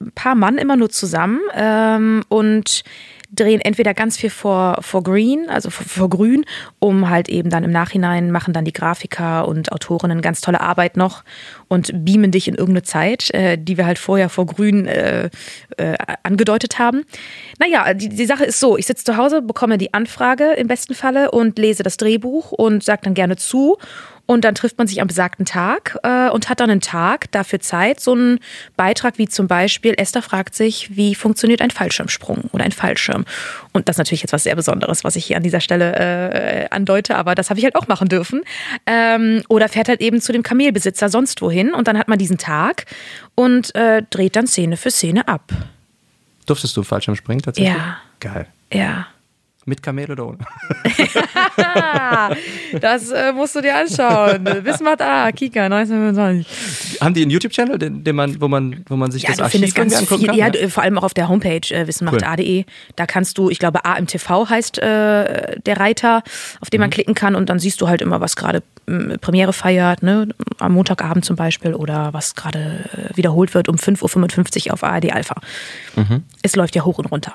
ein paar Mann immer nur zusammen ähm, und drehen entweder ganz viel vor, vor Green, also vor, vor Grün, um halt eben dann im Nachhinein machen dann die Grafiker und Autorinnen ganz tolle Arbeit noch und beamen dich in irgendeine Zeit, äh, die wir halt vorher vor Grün äh, äh, angedeutet haben. Naja, die, die Sache ist so, ich sitze zu Hause, bekomme die Anfrage im besten Falle und lese das Drehbuch und sage dann gerne zu und dann trifft man sich am besagten Tag äh, und hat dann einen Tag dafür Zeit, so einen Beitrag wie zum Beispiel, Esther fragt sich, wie funktioniert ein Fallschirmsprung oder ein Fallschirm. Und das ist natürlich jetzt was sehr Besonderes, was ich hier an dieser Stelle äh, andeute, aber das habe ich halt auch machen dürfen. Ähm, oder fährt halt eben zu dem Kamelbesitzer sonst wohin und dann hat man diesen Tag und äh, dreht dann Szene für Szene ab. Durftest du Fallschirm springen tatsächlich? Ja. Geil. Ja. Mit Kamel oder ohne? Das äh, musst du dir anschauen. Wismar A, Kika, 1925. Haben die einen YouTube-Channel, den, den man, wo man, wo man sich Ja, das Archiv findest ganz angucken viel, kann? ja, du- vor allem auch auf der Homepage äh, wissenmacht.de. Da kannst du, ich glaube, A im TV heißt äh, der Reiter, auf Mhm. den man klicken kann und dann siehst du halt immer, was gerade Premiere feiert, ne? am Montagabend zum Beispiel oder was gerade äh, wiederholt wird um 5.55 Uhr auf ARD Alpha. Mhm. Es läuft ja hoch und runter.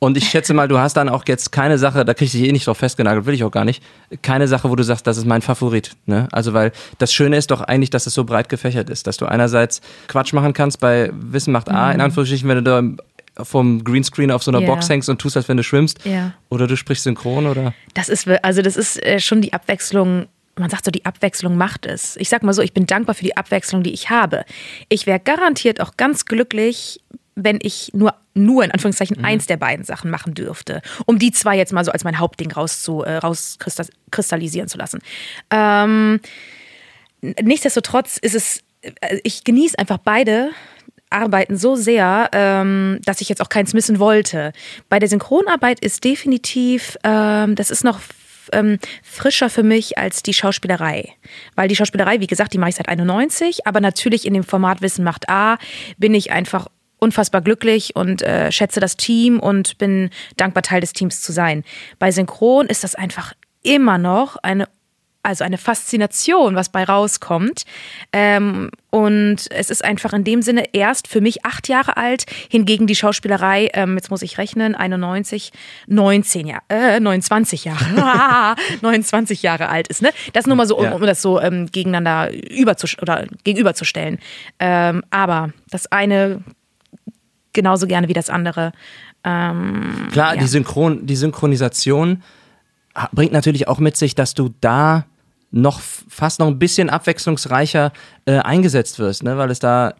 Und ich schätze mal, du hast dann auch jetzt keine Sache, da krieg ich dich eh nicht drauf festgenagelt, will ich auch gar nicht, keine Sache, wo du sagst, das ist mein Favorit. Ne? Also weil das Schöne ist doch eigentlich, dass es so breit gefächert ist, dass du einerseits Quatsch machen kannst bei Wissen macht A, in Anführungsstrichen, wenn du da vom Greenscreen auf so einer Ja. Box hängst und tust, als wenn du schwimmst. Ja. Oder du sprichst synchron oder. Das ist, also das ist äh, schon die Abwechslung. Man sagt so, die Abwechslung macht es. Ich sag mal so, ich bin dankbar für die Abwechslung, die ich habe. Ich wäre garantiert auch ganz glücklich, wenn ich nur, nur in Anführungszeichen eins der beiden Sachen machen dürfte. Um die zwei jetzt mal so als mein Hauptding rauszu, äh, rauskristallisieren zu lassen. Ähm, nichtsdestotrotz ist es, äh, ich genieße einfach beide Arbeiten so sehr, ähm, dass ich jetzt auch keins missen wollte. Bei der Synchronarbeit ist definitiv, ähm, das ist noch ähm, frischer für mich als die Schauspielerei. Weil die Schauspielerei, wie gesagt, die mache ich seit 91, aber natürlich in dem Format Wissen macht A bin ich einfach unfassbar glücklich und äh, schätze das Team und bin dankbar, Teil des Teams zu sein. Bei Synchron ist das einfach immer noch eine also eine Faszination, was bei rauskommt. Ähm, und es ist einfach in dem Sinne erst für mich acht Jahre alt, hingegen die Schauspielerei, ähm, jetzt muss ich rechnen, 91, 19 Jahre, äh, 29 Jahre, 29 Jahre alt ist. Ne? Das nur mal so, um, Ja. um das so ähm, gegeneinander überzus oder gegenüberzustellen. Ähm, aber das eine genauso gerne wie das andere. Ähm, Klar, ja. die, Synchron, die Synchronisation bringt natürlich auch mit sich, dass du da noch fast noch ein bisschen abwechslungsreicher äh, eingesetzt wirst, ne? weil es da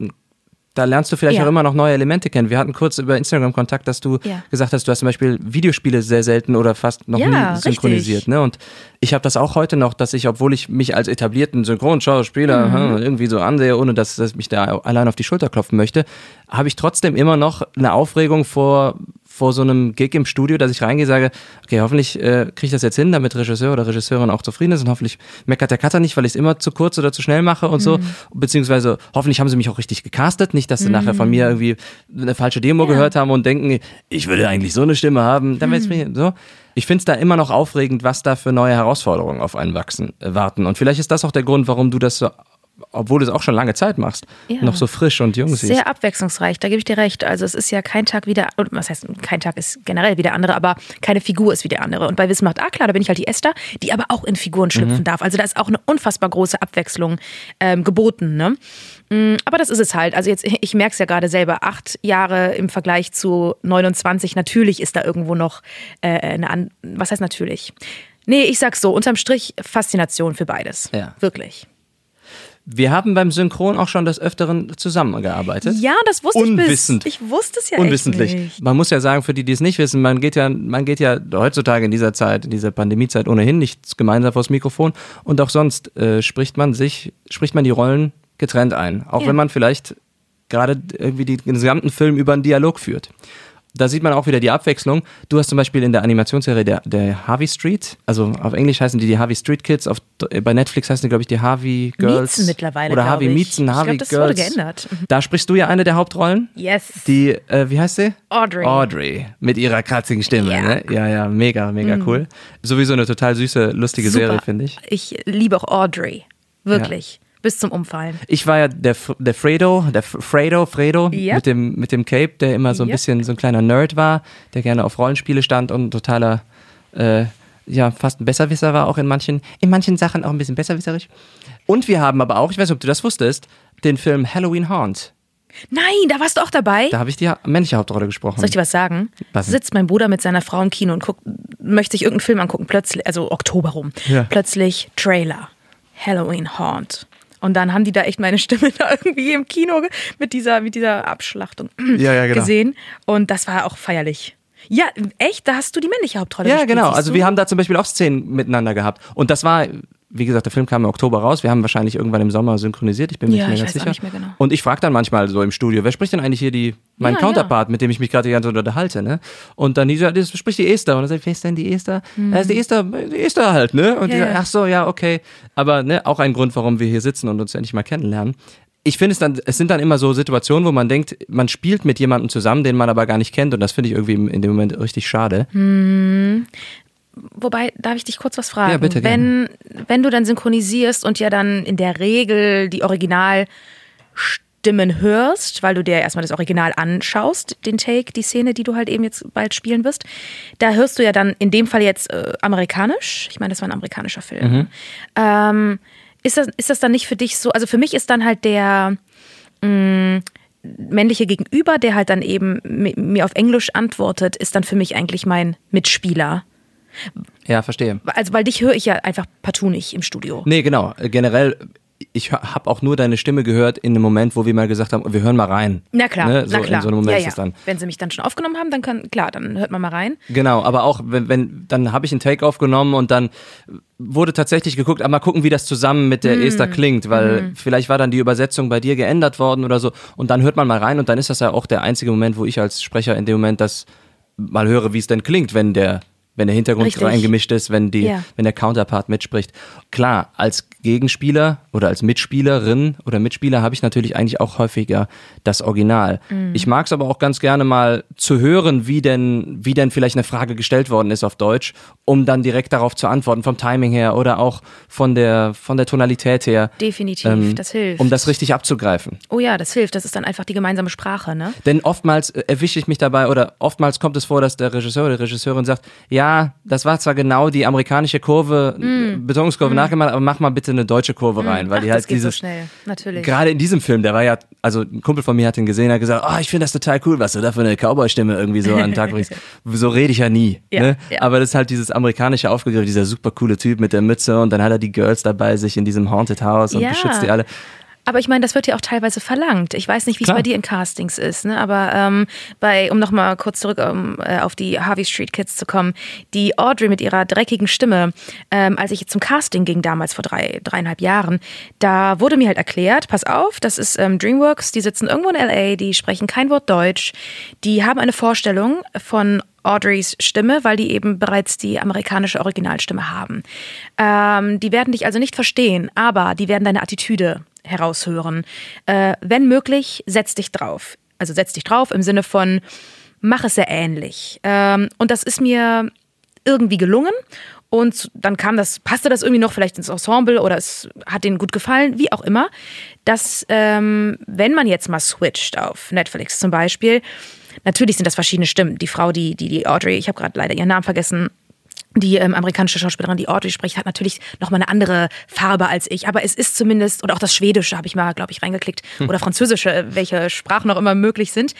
da lernst du vielleicht Ja. auch immer noch neue Elemente kennen. Wir hatten kurz über Instagram Kontakt, dass du Ja. gesagt hast, du hast zum Beispiel Videospiele sehr selten oder fast noch Ja, nie synchronisiert. richtig. Ne? Und ich habe das auch heute noch, dass ich, obwohl ich mich als etablierten Synchronschauspieler Mhm. hm, irgendwie so ansehe, ohne dass, dass ich mich da allein auf die Schulter klopfen möchte, habe ich trotzdem immer noch eine Aufregung vor vor so einem Gig im Studio, dass ich reingehe, sage, okay, hoffentlich äh, kriege ich das jetzt hin, damit Regisseur oder Regisseurin auch zufrieden ist und hoffentlich meckert der Cutter nicht, weil ich es immer zu kurz oder zu schnell mache und so. Mhm. Beziehungsweise hoffentlich haben sie mich auch richtig gecastet, nicht, dass sie nachher von mir irgendwie eine falsche Demo gehört haben und denken, ich würde eigentlich so eine Stimme haben. Dann wird's mir so. Ich finde es da immer noch aufregend, was da für neue Herausforderungen auf einen wachsen, äh, warten. Und vielleicht ist das auch der Grund, warum du das so, obwohl du es auch schon lange Zeit machst, Ja. noch so frisch und jung siehst. Sehr abwechslungsreich, da gebe ich dir recht. Also es ist ja kein Tag wie der, und was heißt, kein Tag ist generell wie der andere, aber keine Figur ist wie der andere. Und bei Wissen macht A, klar, da bin ich halt die Esther, die aber auch in Figuren schlüpfen darf. Also da ist auch eine unfassbar große Abwechslung ähm, geboten. Ne? Mm, Aber das ist es halt. Also jetzt, ich merke es ja gerade selber, acht Jahre im Vergleich zu 29, natürlich ist da irgendwo noch äh, eine, an was heißt natürlich? Nee, ich sag's so, unterm Strich Faszination für beides. Ja. Wirklich. Wir haben beim Synchron auch schon des Öfteren zusammengearbeitet. Ja, das wusste Unwissend. ich bis. Ich wusste es ja Unwissentlich. echt nicht. Man muss ja sagen, für die, die es nicht wissen, man geht ja, man geht ja heutzutage in dieser Zeit, in dieser Pandemiezeit ohnehin nicht gemeinsam vors Mikrofon und auch sonst äh, spricht man sich, spricht man die Rollen getrennt ein. Auch Ja. wenn man vielleicht gerade irgendwie den gesamten Film über einen Dialog führt. Da sieht man auch wieder die Abwechslung. Du hast zum Beispiel in der Animationsserie der, der Harvey Street, also auf Englisch heißen die die Harvey Street Kids, auf, bei Netflix heißen die, glaube ich, die Harvey Girls. Miezen mittlerweile, Oder Harvey ich. Miezen, Ich Harvey glaub, das Girls. wurde geändert. Mhm. Da sprichst du ja eine der Hauptrollen. Yes. Die, äh, wie heißt sie? Audrey. Audrey. Mit ihrer kratzigen Stimme, Ja. Mhm. ne? Ja, ja, mega, mega cool. Sowieso eine total süße, lustige Super. Serie, finde ich. Ich liebe auch Audrey. Wirklich. Bis zum Umfallen. Ich war ja der, der Fredo, der Fredo, Fredo Ja. mit, dem, mit dem Cape, der immer so ein Ja. bisschen so ein kleiner Nerd war, der gerne auf Rollenspiele stand und totaler, äh, ja, fast ein Besserwisser war auch in manchen, in manchen Sachen auch ein bisschen besserwisserisch. Und wir haben aber auch, ich weiß nicht, ob du das wusstest, den Film Halloween Haunt. Nein, da warst du auch dabei. Da habe ich die männliche Hauptrolle gesprochen. Soll ich dir was sagen? Was? Sitzt mein Bruder mit seiner Frau im Kino und guckt, möchte sich irgendeinen Film angucken, plötzlich, also Oktober rum. Ja. Plötzlich Trailer. Halloween Haunt. Und dann haben die da echt meine Stimme <laughs> da irgendwie im Kino mit dieser, mit dieser Abschlachtung Ja, ja, genau. gesehen. Und das war auch feierlich. Ja, echt? Da hast du die männliche Hauptrolle Ja, gespielt, genau. Also du? wir haben da zum Beispiel auch Szenen miteinander gehabt. Und das war wie gesagt, der Film kam im Oktober raus. Wir haben wahrscheinlich irgendwann im Sommer synchronisiert. Ich bin mir Ja, nicht mehr ganz sicher. mehr genau. Und ich frage dann manchmal so im Studio, wer spricht denn eigentlich hier die, mein Ja, Counterpart, mit dem ich mich gerade die ganze Zeit unterhalte, ne? Und dann die so, das spricht die Esther. Und dann sag ich, wer ist denn die Esther? Das ist die Esther, die Esther halt, ne? Und die. Ja, sagt, ja. ach so, ja, okay. Aber ne, auch ein Grund, warum wir hier sitzen und uns endlich mal kennenlernen. Ich finde es dann, es sind dann immer so Situationen, wo man denkt, man spielt mit jemandem zusammen, den man aber gar nicht kennt. Und das finde ich irgendwie in dem Moment richtig schade. Wobei, darf ich dich kurz was fragen? Ja, bitte, wenn, wenn du dann synchronisierst und ja dann in der Regel die Originalstimmen hörst, weil du dir erstmal das Original anschaust, den Take, die Szene, die du halt eben jetzt bald spielen wirst, da hörst du ja dann in dem Fall jetzt äh, amerikanisch. Ich meine, das war ein amerikanischer Film. Mhm. Ähm, ist, das, ist das dann nicht für dich so? Also für mich ist dann halt der mh, männliche Gegenüber, der halt dann eben mi- mir auf Englisch antwortet, ist dann für mich eigentlich mein Mitspieler. Ja, verstehe. Also, weil dich höre ich ja einfach partout nicht im Studio. Nee, genau. Generell, ich habe auch nur deine Stimme gehört in dem Moment, wo wir mal gesagt haben, wir hören mal rein. Na klar, Ne? So, na klar. In so einem Moment ja, ist ja. es dann. Wenn sie mich dann schon aufgenommen haben, dann kann, klar, dann hört man mal rein. Genau, aber auch wenn, wenn dann habe ich einen Take aufgenommen und dann wurde tatsächlich geguckt, ah, mal gucken, wie das zusammen mit der Esther klingt, weil vielleicht war dann die Übersetzung bei dir geändert worden oder so und dann hört man mal rein und dann ist das ja auch der einzige Moment, wo ich als Sprecher in dem Moment das mal höre, wie es denn klingt, wenn der wenn der Hintergrund Richtig. reingemischt ist, wenn die, Ja. wenn der Counterpart mitspricht. Klar, als Gegenspieler oder als Mitspielerin oder Mitspieler habe ich natürlich eigentlich auch häufiger das Original. Mhm. Ich mag es aber auch ganz gerne mal zu hören, wie denn, wie denn vielleicht eine Frage gestellt worden ist auf Deutsch, um dann direkt darauf zu antworten, vom Timing her oder auch von der, von der Tonalität her. Definitiv, ähm, das hilft. Um das richtig abzugreifen. oh ja, das hilft. Das ist dann einfach die gemeinsame Sprache, ne? Denn oftmals äh, erwische ich mich dabei oder oftmals kommt es vor, dass der Regisseur oder die Regisseurin sagt, ja, das war zwar genau die amerikanische Kurve, äh, Betonungskurve nachgemacht, aber mach mal bitte eine deutsche Kurve rein, weil Mm. Ach, die das halt geht dieses so schnell, natürlich. Gerade in diesem Film, der war ja, also ein Kumpel von mir hat ihn gesehen, hat gesagt, oh, ich finde das total cool, was du da für eine Cowboy-Stimme irgendwie so an den Tag bringst. <laughs> So rede ich ja nie. Ja, ne? ja. Aber das ist halt dieses amerikanische aufgegriffen, dieser super coole Typ mit der Mütze und dann hat er die Girls dabei sich in diesem Haunted House und Ja. beschützt die alle. Aber ich meine, das wird ja auch teilweise verlangt. Ich weiß nicht, wie es bei dir in Castings ist, ne? aber ähm, bei, um nochmal kurz zurück um, äh, auf die Harvey Street Kids zu kommen, die Audrey mit ihrer dreckigen Stimme, ähm, als ich zum Casting ging damals vor drei, dreieinhalb Jahren, da wurde mir halt erklärt, pass auf, das ist ähm, DreamWorks, die sitzen irgendwo in L.A., die sprechen kein Wort Deutsch, die haben eine Vorstellung von Audreys Stimme, weil die eben bereits die amerikanische Originalstimme haben. Ähm, die werden dich also nicht verstehen, aber die werden deine Attitüde heraushören. Äh, wenn möglich, setz dich drauf. Also setz dich drauf im Sinne von, mach es sehr ähnlich. Ähm, und das ist mir irgendwie gelungen. Und dann kam das, passte das irgendwie noch vielleicht ins Ensemble oder es hat denen gut gefallen, wie auch immer, dass ähm, wenn man jetzt mal switcht auf Netflix zum Beispiel, natürlich sind das verschiedene Stimmen. Die Frau, die, die, die Audrey, ich habe gerade leider ihren Namen vergessen, die ähm, amerikanische Schauspielerin, die Audrey spricht, hat natürlich nochmal eine andere Farbe als ich. Aber es ist zumindest, oder auch das Schwedische habe ich mal, glaube ich, reingeklickt, oder Französische, welche Sprachen noch immer möglich sind.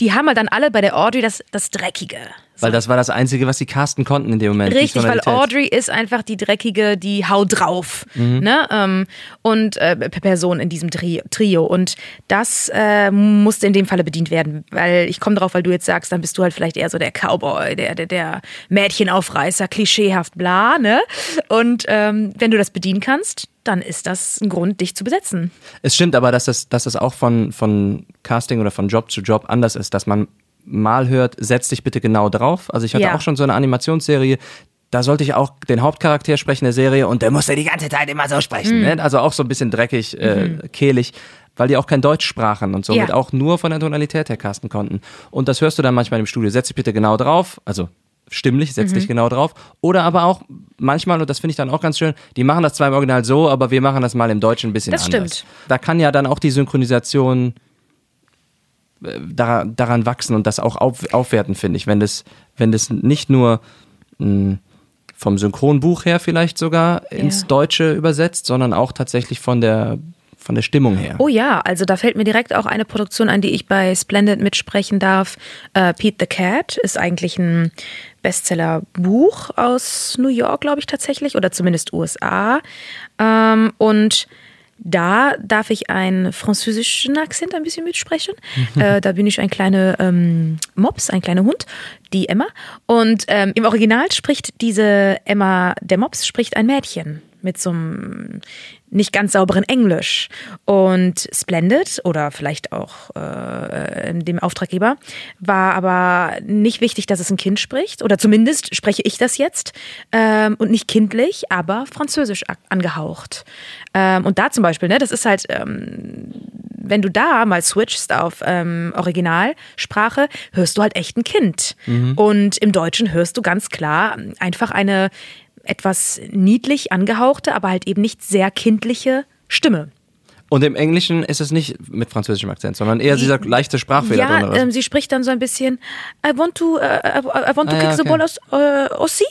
Die haben halt dann alle bei der Audrey das, das Dreckige. Weil das war das Einzige, was sie casten konnten in dem Moment. Richtig, weil. Audrey ist einfach die dreckige, die Hau drauf, ne? Ähm, und äh, Person in diesem Tri Trio. Und das äh, musste in dem Falle bedient werden, weil ich komme drauf, weil du jetzt sagst, dann bist du halt vielleicht eher so der Cowboy, der, der, der Mädchenaufreißer, klischeehaft, bla, ne? Und ähm, wenn du das bedienen kannst, dann ist das ein Grund, dich zu besetzen. Es stimmt aber, dass das, dass das auch von, von Casting oder von Job zu Job anders ist, dass man mal hört, setz dich bitte genau drauf. Also ich hatte Ja. auch schon so eine Animationsserie, da sollte ich auch den Hauptcharakter sprechen der Serie und der musste die ganze Zeit immer so sprechen. Mhm. Ne? Also auch so ein bisschen dreckig, äh, kehlig, weil die auch kein Deutsch sprachen und somit Ja. auch nur von der Tonalität her casten konnten. Und das hörst du dann manchmal im Studio. Setz dich bitte genau drauf, also stimmlich, setz Mhm. dich genau drauf. Oder aber auch manchmal, und das finde ich dann auch ganz schön, die machen das zwar im Original so, aber wir machen das mal im Deutschen ein bisschen Das anders. stimmt. Da kann ja dann auch die Synchronisation dara- daran wachsen und das auch auf, aufwerten, finde ich. Wenn das, wenn das nicht nur mh, vom Synchronbuch her vielleicht sogar ins Ja. Deutsche übersetzt, sondern auch tatsächlich von der, von der Stimmung her. Oh ja, also da fällt mir direkt auch eine Produktion ein, die ich bei Splendid mitsprechen darf. Äh, Pete the Cat ist eigentlich ein Bestseller-Buch aus New York, glaube ich tatsächlich, oder zumindest USA. Ähm, und da darf ich einen französischen Akzent ein bisschen mitsprechen. äh, da bin ich ein kleiner ähm, Mops, ein kleiner Hund, die Emma. Und ähm, im Original spricht diese Emma, der Mops spricht ein Mädchen. mit so einem nicht ganz sauberen Englisch. Und Splendid oder vielleicht auch äh, dem Auftraggeber war aber nicht wichtig, dass es ein Kind spricht. Oder zumindest spreche ich das jetzt. Ähm, und nicht kindlich, aber französisch angehaucht. Ähm, und da zum Beispiel, ne, das ist halt, ähm, wenn du da mal switchst auf ähm, Originalsprache, hörst du halt echt ein Kind. Und im Deutschen hörst du ganz klar einfach eine etwas niedlich angehauchte, aber halt eben nicht sehr kindliche Stimme. Und im Englischen ist es nicht mit französischem Akzent, sondern eher dieser leichte Sprachfehler drin. Ja, so. ähm, sie spricht dann so ein bisschen I want to, äh, I, want to Ah, kick ja, the okay. ball aus, äh, Ossi.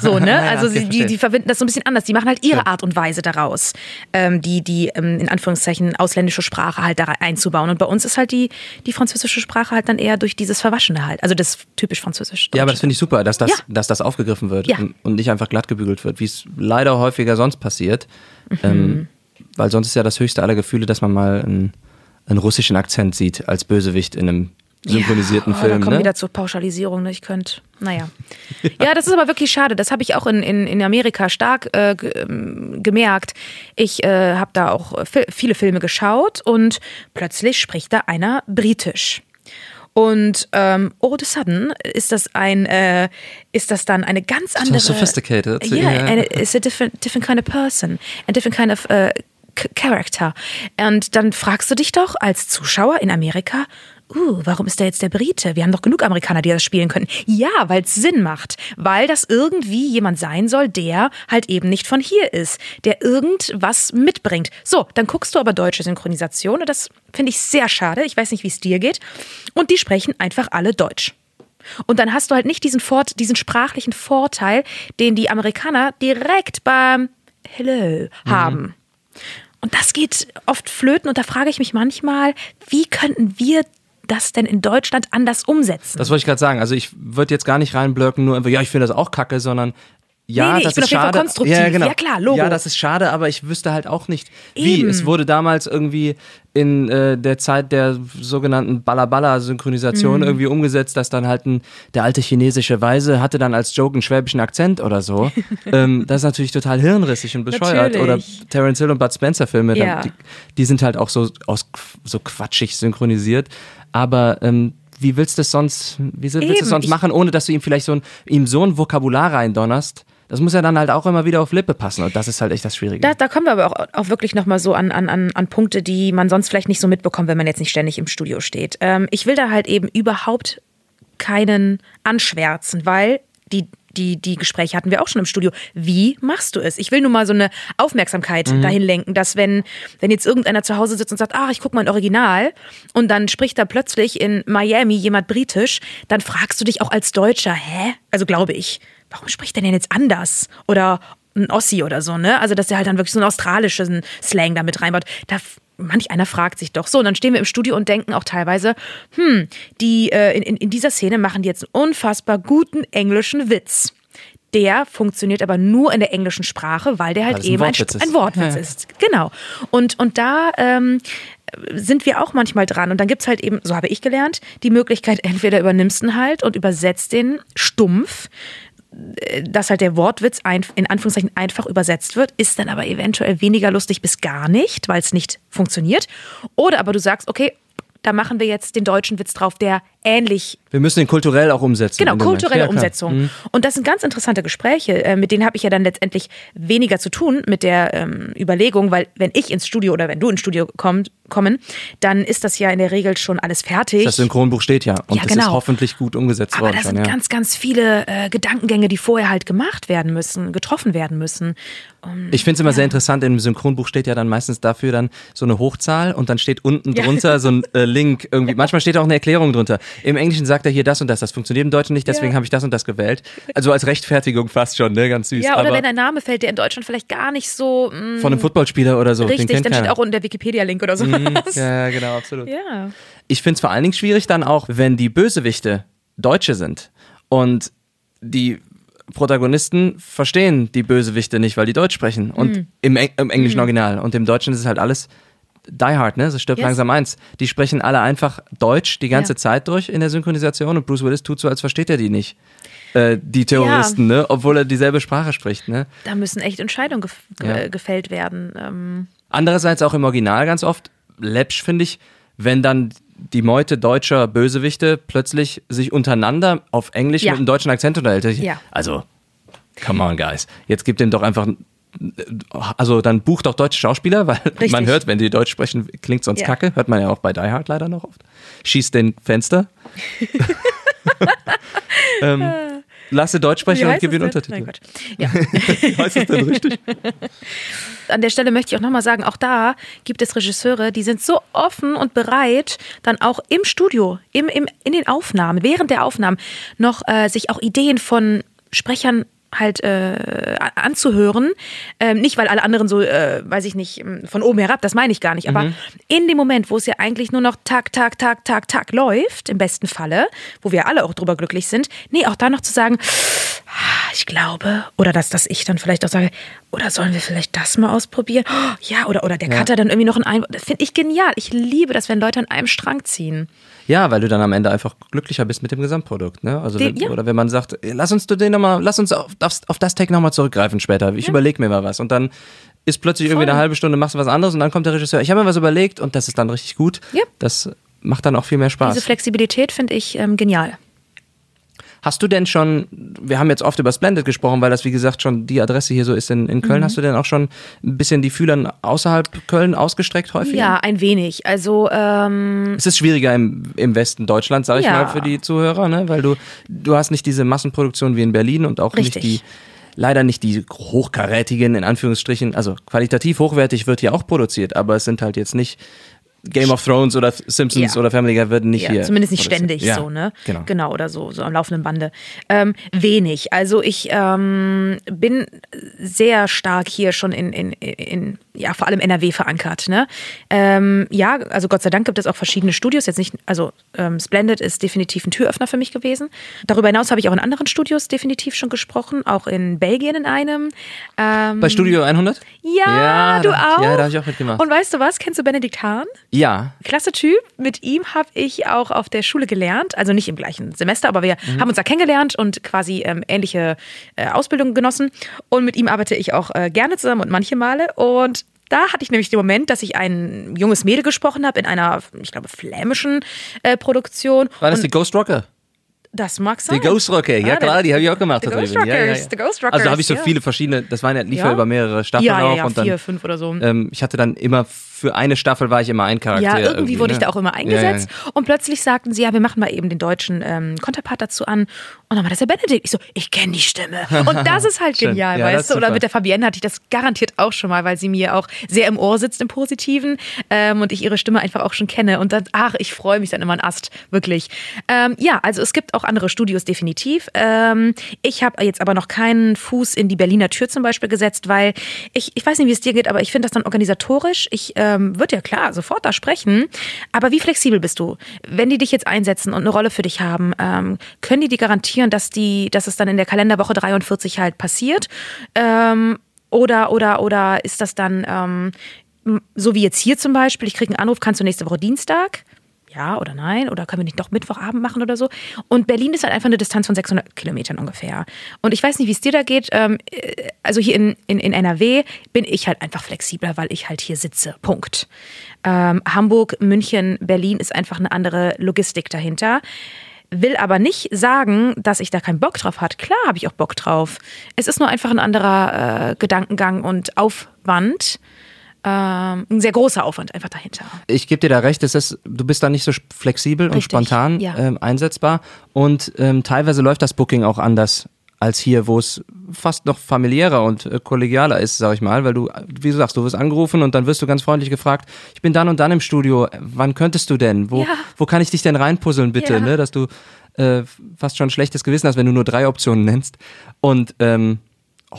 So, ne? <laughs> Also sie, die, die verbinden das so ein bisschen anders. Die machen halt ihre Art und Weise daraus, ähm, die, die ähm, in Anführungszeichen ausländische Sprache halt da einzubauen. Und bei uns ist halt die, die französische Sprache halt dann eher durch dieses Verwaschene halt. Also das typisch französisch. Ja, aber das finde ich super, dass das, Ja. dass das aufgegriffen wird Ja. und, und nicht einfach glatt gebügelt wird, wie es leider häufiger sonst passiert. Mhm. Ähm, weil sonst ist ja das höchste aller Gefühle, dass man mal einen, einen russischen Akzent sieht als Bösewicht in einem synchronisierten ja, oh, Film. Da kommen Ne? wieder zur Pauschalisierung, ne? Ich könnte, naja. <laughs> ja, das ist aber wirklich schade. Das habe ich auch in, in, in Amerika stark äh, ähm, gemerkt. Ich äh, habe da auch fi- viele Filme geschaut und plötzlich spricht da einer britisch. Und ähm, all of a sudden ist das ein, äh, ist das dann eine ganz andere. sophisticated. Yeah, Ja. and it's a different, different kind of person, a different kind of uh, character. Und dann fragst du dich doch als Zuschauer in Amerika, uh, warum ist da jetzt der Brite? Wir haben doch genug Amerikaner, die das spielen können. Ja, weil es Sinn macht, weil das irgendwie jemand sein soll, der halt eben nicht von hier ist, der irgendwas mitbringt. So, dann guckst du aber deutsche Synchronisation und das finde ich sehr schade. Ich weiß nicht, wie es dir geht. Und die sprechen einfach alle Deutsch. Und dann hast du halt nicht diesen, Fort, diesen sprachlichen Vorteil, den die Amerikaner direkt beim Hello haben. Und das geht oft flöten und da frage ich mich manchmal, wie könnten wir das denn in Deutschland anders umsetzen? Das wollte ich gerade sagen. Also ich würde jetzt gar nicht reinblöcken, nur einfach, ja, ich finde das auch kacke, sondern ja, Nee, nee, das ist schade. Ja, genau. Ja, klar, Logo. Ja, das ist schade, aber ich wüsste halt auch nicht, wie. Eben. Es wurde damals irgendwie in äh, der Zeit der sogenannten Balla-Balla-Synchronisation Mhm. irgendwie umgesetzt, dass dann halt ein, der alte chinesische Weise hatte dann als Joke einen schwäbischen Akzent oder so. <laughs> ähm, das ist natürlich total hirnrissig und bescheuert. Oder Natürlich. Terence Hill und Bud Spencer Filme, Ja. die, die sind halt auch so aus so quatschig synchronisiert. Aber ähm, wie willst du es sonst, wie willst du Eben, es sonst machen, ohne dass du ihm vielleicht so ein, ihm so ein Vokabular reindonnerst? Das muss ja dann halt auch immer wieder auf Lippe passen und das ist halt echt das Schwierige. Da, da kommen wir aber auch, auch wirklich nochmal so an, an, an, Punkte, die man sonst vielleicht nicht so mitbekommt, wenn man jetzt nicht ständig im Studio steht. Ähm, ich will da halt eben überhaupt keinen anschwärzen, weil die, die, die Gespräche hatten wir auch schon im Studio. Wie machst du es? Ich will nur mal so eine Aufmerksamkeit dahin lenken, dass wenn, wenn jetzt irgendeiner zu Hause sitzt und sagt, ah, ich gucke mal ein Original und dann spricht da plötzlich in Miami jemand britisch, dann fragst du dich auch als Deutscher, hä? Also glaube ich, warum spricht der denn jetzt anders? Oder ein Ossi oder so, ne? Also, dass der halt dann wirklich so einen australischen Slang da mit reinbaut. Da manch einer fragt sich doch so. Und dann stehen wir im Studio und denken auch teilweise, hm, die äh, in, in, dieser Szene machen die jetzt einen unfassbar guten englischen Witz. Der funktioniert aber nur in der englischen Sprache, weil der halt es ein eben ein, Wortwitz Sp- ist. ein Wortwitz Ja. ist. Genau. Und, und da ähm, sind wir auch manchmal dran. Und dann gibt's halt eben, so habe ich gelernt, die Möglichkeit, entweder übernimmst du ihn halt und übersetzt den stumpf, dass halt der Wortwitz ein, in Anführungszeichen einfach übersetzt wird, ist dann aber eventuell weniger lustig bis gar nicht, weil es nicht funktioniert. Oder aber du sagst, okay, da machen wir jetzt den deutschen Witz drauf, der ähnlich Wir müssen ihn kulturell auch umsetzen. Genau, kulturelle Ja. Umsetzung. Mhm. Und das sind ganz interessante Gespräche. Äh, mit denen habe ich ja dann letztendlich weniger zu tun mit der ähm, Überlegung, weil wenn ich ins Studio oder wenn du ins Studio kommt, kommen, dann ist das ja in der Regel schon alles fertig. Das Synchronbuch steht ja und Ja, das ist genau. hoffentlich gut umgesetzt aber worden. da schon, sind ja. ganz, ganz viele äh, Gedankengänge, die vorher halt gemacht werden müssen, getroffen werden müssen. Ich finde es immer sehr interessant, im Synchronbuch steht ja dann meistens dafür dann so eine Hochzahl und dann steht unten Ja. drunter so ein äh, Link irgendwie. Manchmal steht auch eine Erklärung drunter. Im Englischen sagt er hier das und das. Das funktioniert im Deutschen nicht, deswegen Ja. habe ich das und das gewählt. Also als Rechtfertigung fast schon, ne? Ganz süß. Ja, oder wenn ein Name fällt, der in Deutschland vielleicht gar nicht so mh, von einem Footballspieler oder so. richtig, dann steht auch unten der Wikipedia-Link oder sowas. <laughs> Ja, ja, genau, absolut. ja. Ich finde es vor allen Dingen schwierig dann auch, wenn die Bösewichte Deutsche sind und die Protagonisten verstehen die Bösewichte nicht, weil die Deutsch sprechen und im, Eng im englischen Original und im Deutschen ist es halt alles Die Hard, ne? Das stirbt Yes. langsam eins. Die sprechen alle einfach Deutsch die ganze Ja. Zeit durch in der Synchronisation und Bruce Willis tut so, als versteht er die nicht. Äh, die Terroristen, ne? Obwohl er dieselbe Sprache spricht, ne? Da müssen echt Entscheidungen gef Ja. gefällt werden. Ähm, Andererseits auch im Original ganz oft läppsch, finde ich, wenn dann die Meute deutscher Bösewichte plötzlich sich untereinander auf Englisch Ja. mit einem deutschen Akzent unterhält. Ja. Also, come on, guys. Jetzt gibt dem doch einfach. Also dann bucht doch deutsche Schauspieler, weil <laughs> Richtig. man hört, wenn die Deutsch sprechen, klingt sonst Ja. kacke. Hört man ja auch bei Die Hard leider noch oft. Schießt den Fenster. <laughs> <laughs> ähm, lasse Deutsch sprechen und gib ihnen? Untertitel. Nein. Ja. Wie heißt es denn richtig? An der Stelle möchte ich auch nochmal sagen, auch da gibt es Regisseure, die sind so offen und bereit, dann auch im Studio, im, im, in den Aufnahmen, während der Aufnahmen noch äh, sich auch Ideen von Sprechern halt äh, anzuhören. Ähm, nicht, weil alle anderen so, äh, weiß ich nicht, ähm, von oben herab, das meine ich gar nicht. Aber in dem Moment, wo es ja eigentlich nur noch tak, tak, tak, tak, tak läuft, im besten Falle, wo wir alle auch drüber glücklich sind, nee, auch da noch zu sagen, "Ah, ich glaube, oder dass, dass ich dann vielleicht auch sage, oder sollen wir vielleicht das mal ausprobieren? Oh, ja, oder, oder der Cutter dann irgendwie noch ein Einwurf. Das finde ich genial. Ich liebe das, wenn Leute an einem Strang ziehen. Ja, weil du dann am Ende einfach glücklicher bist mit dem Gesamtprodukt. Ne? Also Die- wenn, ja. Oder wenn man sagt, lass uns du den noch mal, lass uns auf, auf, auf das Take nochmal zurückgreifen später. Ich überlege mir mal was. Und dann ist plötzlich irgendwie Voll. eine halbe Stunde, machst du was anderes und dann kommt der Regisseur, ich habe mir was überlegt und das ist dann richtig gut. Ja. Das macht dann auch viel mehr Spaß. Diese Flexibilität finde ich ähm, genial. Hast du denn schon, wir haben jetzt oft über Splendid gesprochen, weil das wie gesagt schon die Adresse hier so ist in, in Köln. Mhm. Hast du denn auch schon ein bisschen die Fühler außerhalb Köln ausgestreckt häufig? Ja, ein wenig. Also, ähm, Es ist schwieriger im, im Westen Deutschlands, sage ich Ja. mal, für die Zuhörer, ne? weil du, du hast nicht diese Massenproduktion wie in Berlin und auch Richtig. nicht die, leider nicht die hochkarätigen, in Anführungsstrichen, also qualitativ hochwertig wird hier auch produziert, aber es sind halt jetzt nicht Game of Thrones oder Simpsons Ja. oder Family Guy werden nicht ja, hier. zumindest nicht ständig Ja, so, ne? Genau. Genau, oder so, so am laufenden Bande. Ähm, wenig. Also ich ähm, bin sehr stark hier schon in, in, in ja, vor allem NRW verankert, ne? Ähm, ja, also Gott sei Dank gibt es auch verschiedene Studios. Jetzt nicht, also ähm, Splendid ist definitiv ein Türöffner für mich gewesen. Darüber hinaus habe ich auch in anderen Studios definitiv schon gesprochen, auch in Belgien in einem. Ähm, Bei Studio 100? ja, du auch. Ja, da habe ich auch mitgemacht. Und weißt du was? Kennst du Benedikt Hahn? Ja, Klasse Typ. Mit ihm habe ich auch auf der Schule gelernt. Also nicht im gleichen Semester, aber wir Mhm. haben uns da kennengelernt und quasi ähm, ähnliche äh, Ausbildungen genossen. Und mit ihm arbeite ich auch äh, gerne zusammen und manche Male. Und da hatte ich nämlich den Moment, dass ich ein junges Mädel gesprochen habe in einer, ich glaube, flämischen äh, Produktion. war das und die Ghost Rocker? das mag sein. Die Ghost Rocker, ja Ah, klar, die habe ich auch gemacht. The Ghost drüben. ja, ja, Rockers, ja. the Ghost Also da habe ich so Rockers, viele verschiedene, das waren ja lief ja über mehrere Staffeln auch ja, und dann vier, fünf oder so. ähm, ich hatte dann immer für eine Staffel war ich immer ein Charakter. Ja, irgendwie wurde ich ne? da auch immer eingesetzt. Und plötzlich sagten sie, ja, wir machen mal eben den deutschen ähm, Konterpart dazu an. Und dann war das der Benedikt. Ich so, ich kenne die Stimme. Und das ist halt <laughs> genial, Ja, weißt du? Oder mit der Fabienne hatte ich das garantiert auch schon mal, weil sie mir auch sehr im Ohr sitzt im Positiven ähm, und ich ihre Stimme einfach auch schon kenne. Und dann, ach, ich freue mich dann immer ein Ast, wirklich. Ähm, ja, also es gibt auch andere Studios definitiv. Ähm, ich habe jetzt aber noch keinen Fuß in die Berliner Tür zum Beispiel gesetzt, weil ich, ich weiß nicht, wie es dir geht, aber ich finde das dann organisatorisch. Ich ähm, würde ja klar sofort da sprechen, aber wie flexibel bist du? Wenn die dich jetzt einsetzen und eine Rolle für dich haben, ähm, können die dir garantieren, dass die, dass es dann in der Kalenderwoche 43 halt passiert? Ähm, oder, oder, oder ist das dann ähm, so wie jetzt hier zum Beispiel, ich kriege einen Anruf, kannst du nächste Woche Dienstag? Ja oder nein? Oder können wir nicht doch Mittwochabend machen oder so? Und Berlin ist halt einfach eine Distanz von 600 Kilometern ungefähr. Und ich weiß nicht, wie es dir da geht. Ähm, äh, also hier in, in, in NRW bin ich halt einfach flexibler, weil ich halt hier sitze. Punkt. Ähm, Hamburg, München, Berlin ist einfach eine andere Logistik dahinter. Will aber nicht sagen, dass ich da keinen Bock drauf hat. Klar habe ich auch Bock drauf. Es ist nur einfach ein anderer äh, Gedankengang und Aufwand. Ähm, ein sehr großer Aufwand einfach dahinter. Ich gebe dir da recht, es ist, du bist da nicht so flexibel und Richtig, spontan ja. ähm, einsetzbar und ähm, teilweise läuft das Booking auch anders als hier, wo es fast noch familiärer und äh, kollegialer ist, sag ich mal, weil du, wie du sagst, du wirst angerufen und dann wirst du ganz freundlich gefragt, ich bin dann und dann im Studio, wann könntest du denn? Wo, Ja. wo kann ich dich denn reinpuzzeln, bitte? Ja. Ne? Dass du äh, fast schon ein schlechtes Gewissen hast, wenn du nur drei Optionen nennst. Und ähm,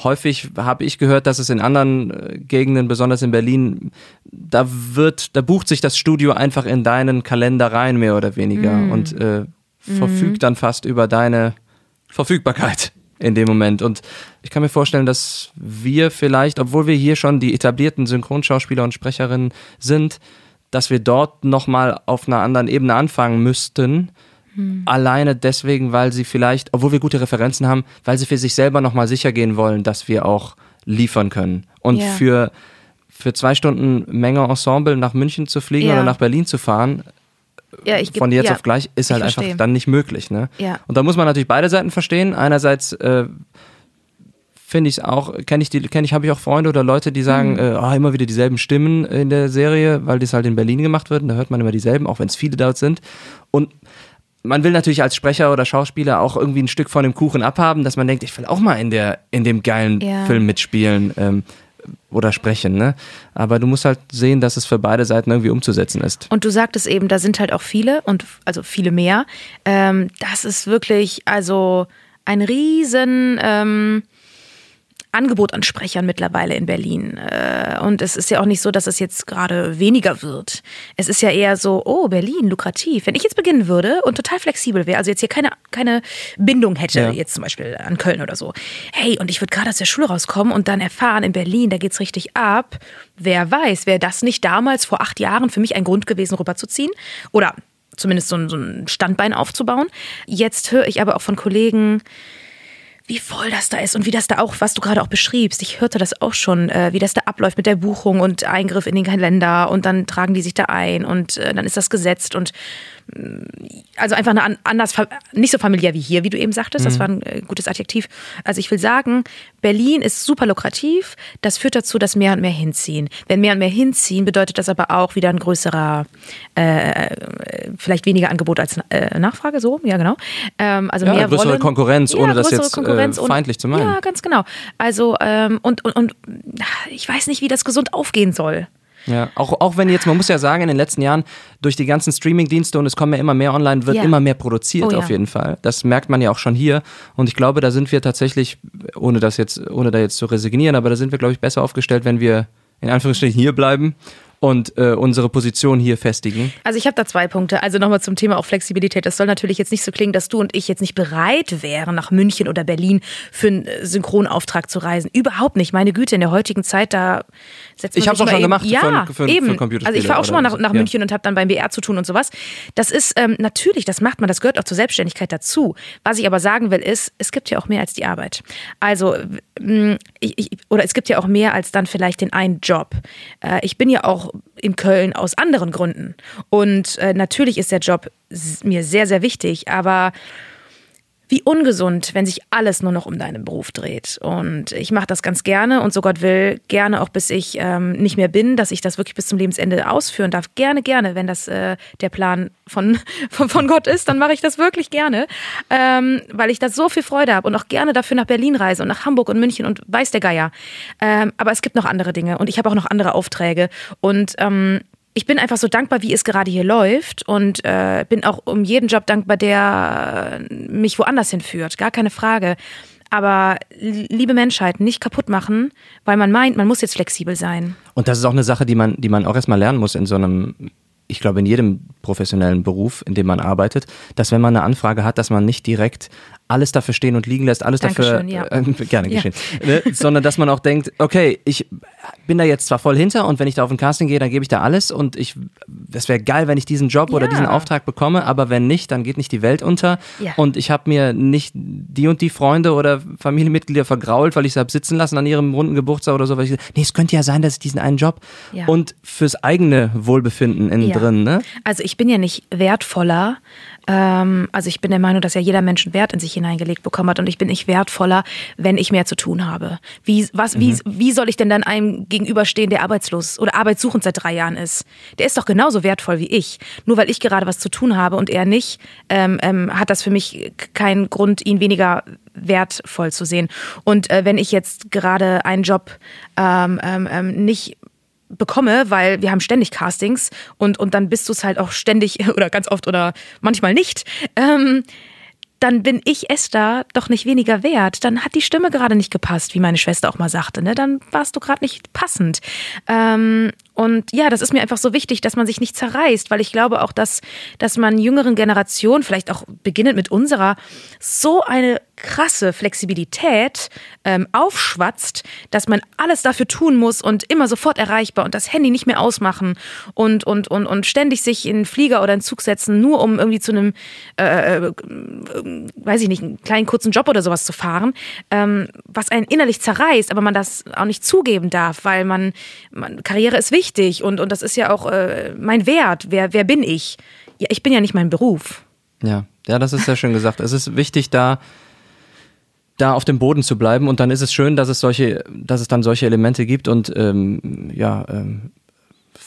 häufig habe ich gehört, dass es in anderen äh, Gegenden, besonders in Berlin, da wird, da bucht sich das Studio einfach in deinen Kalender rein, mehr oder weniger, Mm. und äh, verfügt dann fast über deine Verfügbarkeit. in dem Moment. Und ich kann mir vorstellen, dass wir vielleicht, obwohl wir hier schon die etablierten Synchronschauspieler und Sprecherinnen sind, dass wir dort nochmal auf einer anderen Ebene anfangen müssten. Alleine deswegen, weil sie vielleicht, obwohl wir gute Referenzen haben, weil sie für sich selber nochmal sicher gehen wollen, dass wir auch liefern können. Und Ja. für, für zwei Stunden Menge Ensemble nach München zu fliegen Ja. oder nach Berlin zu fahren, Ja, geb- von jetzt ja, auf gleich ist halt einfach verstehe. dann nicht möglich. Ne? Ja. Und da muss man natürlich beide Seiten verstehen. Einerseits äh, finde ich es auch, kenne ich die, kenne ich, habe ich auch Freunde oder Leute, die sagen, Mhm. äh, ah, immer wieder dieselben Stimmen in der Serie, weil das halt in Berlin gemacht wird. Und da hört man immer dieselben, auch wenn es viele dort sind. Und man will natürlich als Sprecher oder Schauspieler auch irgendwie ein Stück von dem Kuchen abhaben, dass man denkt, ich will auch mal in der in dem geilen Ja. Film mitspielen ähm, oder sprechen. Ne? Aber du musst halt sehen, dass es für beide Seiten irgendwie umzusetzen ist. Und du sagtest eben, da sind halt auch viele und also viele mehr. Ähm, das ist wirklich also ein riesen ähm, Angebot an Sprechern mittlerweile in Berlin. Äh, und es ist ja auch nicht so, dass es jetzt gerade weniger wird. Es ist ja eher so, oh, Berlin, lukrativ. Wenn ich jetzt beginnen würde und total flexibel wäre, also jetzt hier keine, keine Bindung hätte, Ja. jetzt zum Beispiel an Köln oder so. Hey, und ich würde gerade aus der Schule rauskommen und dann erfahren, in Berlin, da geht's richtig ab. Wer weiß, wäre das nicht damals vor acht Jahren für mich ein Grund gewesen, rüberzuziehen? Oder zumindest so ein, so ein Standbein aufzubauen. Jetzt höre ich aber auch von Kollegen, wie voll das da ist und wie das da auch, was du gerade auch beschriebst. Ich hörte das auch schon, äh, wie das da abläuft mit der Buchung und Eingriff in den Kalender und dann tragen die sich da ein und äh, dann ist das gesetzt und also einfach eine an, anders, nicht so familiär wie hier, wie du eben sagtest. Das war ein äh, gutes Adjektiv. Also ich will sagen, Berlin ist super lukrativ. Das führt dazu, dass mehr und mehr hinziehen. Wenn mehr und mehr hinziehen, bedeutet das aber auch wieder ein größerer, äh, vielleicht weniger Angebot als äh, Nachfrage, so, ja genau. Ähm, also Ja, mehr größere wollen. Konkurrenz, ohne das größere jetzt, äh, feindlich zu meinen. Ja, ganz genau. Also ähm, und, und, und ich weiß nicht, wie das gesund aufgehen soll. Ja, auch, auch wenn jetzt, man muss ja sagen, in den letzten Jahren durch die ganzen Streaming-Dienste und es kommen ja immer mehr online, wird Ja. immer mehr produziert Oh ja. auf jeden Fall. Das merkt man ja auch schon hier. Und ich glaube, da sind wir tatsächlich, ohne das jetzt, ohne da jetzt zu resignieren, aber da sind wir, glaube ich, besser aufgestellt, wenn wir in Anführungsstrichen hier bleiben und äh, unsere Position hier festigen. Also ich habe da zwei Punkte. Also nochmal zum Thema auch Flexibilität. Das soll natürlich jetzt nicht so klingen, dass du und ich jetzt nicht bereit wären, nach München oder Berlin für einen äh, Synchronauftrag zu reisen. Überhaupt nicht. Meine Güte, in der heutigen Zeit, da setzt man Ich hab's sich auch mal schon eben, gemacht Ja, für- für- für eben. Computerspiele also ich war auch schon mal nach, nach Ja. München und habe dann beim BR zu tun und sowas. Das ist ähm, natürlich, das macht man, das gehört auch zur Selbstständigkeit dazu. Was ich aber sagen will, ist, es gibt ja auch mehr als die Arbeit. Also, ich, ich, oder es gibt ja auch mehr als dann vielleicht den einen Job. Äh, ich bin ja auch in Köln aus anderen Gründen. Und äh, natürlich ist der Job mir sehr, sehr wichtig, aber wie ungesund, wenn sich alles nur noch um deinen Beruf dreht. Und ich mache das ganz gerne und so Gott will, gerne auch bis ich ähm, nicht mehr bin, dass ich das wirklich bis zum Lebensende ausführen darf. Gerne, gerne, wenn das äh, der Plan von, <laughs> von, von Gott ist, dann mache ich das wirklich gerne, ähm, weil ich da so viel Freude habe und auch gerne dafür nach Berlin reise und nach Hamburg und München und weiß der Geier. Ähm, aber es gibt noch andere Dinge und ich habe auch noch andere Aufträge und ähm, ich bin einfach so dankbar, wie es gerade hier läuft und äh, bin auch um jeden Job dankbar, der mich woanders hinführt. Gar keine Frage. Aber li- liebe Menschheit, nicht kaputt machen, weil man meint, man muss jetzt flexibel sein. Und das ist auch eine Sache, die man, die man auch erstmal lernen muss in so einem, ich glaube, in jedem professionellen Beruf, in dem man arbeitet, dass wenn man eine Anfrage hat, dass man nicht direkt alles dafür stehen und liegen lässt, alles Dankeschön, dafür, ja. äh, <laughs> gerne Ja. geschehen, ne? sondern dass man auch denkt, okay, ich bin da jetzt zwar voll hinter und wenn ich da auf ein Casting gehe, dann gebe ich da alles und ich, es wäre geil, wenn ich diesen Job oder Ja. diesen Auftrag bekomme, aber wenn nicht, dann geht nicht die Welt unter Ja. und ich habe mir nicht die und die Freunde oder Familienmitglieder vergrault, weil ich sie habe sitzen lassen an ihrem runden Geburtstag oder so, weil ich nee, es könnte ja sein, dass ich diesen einen Job Ja. und fürs eigene Wohlbefinden innen Ja. drin, ne? Also ich bin ja nicht wertvoller. Ähm, also ich bin der Meinung, dass ja jeder Mensch einen Wert in sich hineingelegt bekommen hat und ich bin nicht wertvoller, wenn ich mehr zu tun habe. Wie, was, wie, wie soll ich denn dann einem gegenüberstehen, der arbeitslos oder arbeitssuchend seit drei Jahren ist? Der ist doch genauso wertvoll wie ich. Nur weil ich gerade was zu tun habe und er nicht, ähm, ähm, hat das für mich keinen Grund, ihn weniger wertvoll zu sehen. Und äh, wenn ich jetzt gerade einen Job ähm, ähm, ähm, nicht bekomme, weil wir haben ständig Castings und, und dann bist du es halt auch ständig <laughs> oder ganz oft oder manchmal nicht, ähm, dann bin ich Esther doch nicht weniger wert. Dann hat die Stimme gerade nicht gepasst, wie meine Schwester auch mal sagte. Ne? Dann warst du gerade nicht passend. Ähm, Und ja, das ist mir einfach so wichtig, dass man sich nicht zerreißt, weil ich glaube auch, dass, dass man jüngeren Generationen, vielleicht auch beginnend mit unserer, so eine krasse Flexibilität ähm, aufschwatzt, dass man alles dafür tun muss und immer sofort erreichbar und das Handy nicht mehr ausmachen und, und, und, und ständig sich in einen Flieger oder einen Zug setzen, nur um irgendwie zu einem, äh, äh, weiß ich nicht, einen kleinen kurzen Job oder sowas zu fahren, ähm, was einen innerlich zerreißt, aber man das auch nicht zugeben darf, weil man, man Karriere ist wichtig und, und das ist ja auch äh, mein Wert. Wer, wer bin ich? Ja, ich bin ja nicht mein Beruf. Ja, ja, das ist sehr schön gesagt. Es ist wichtig, da da auf dem Boden zu bleiben und dann ist es schön, dass es solche, dass es dann solche Elemente gibt und ähm, ja, ähm,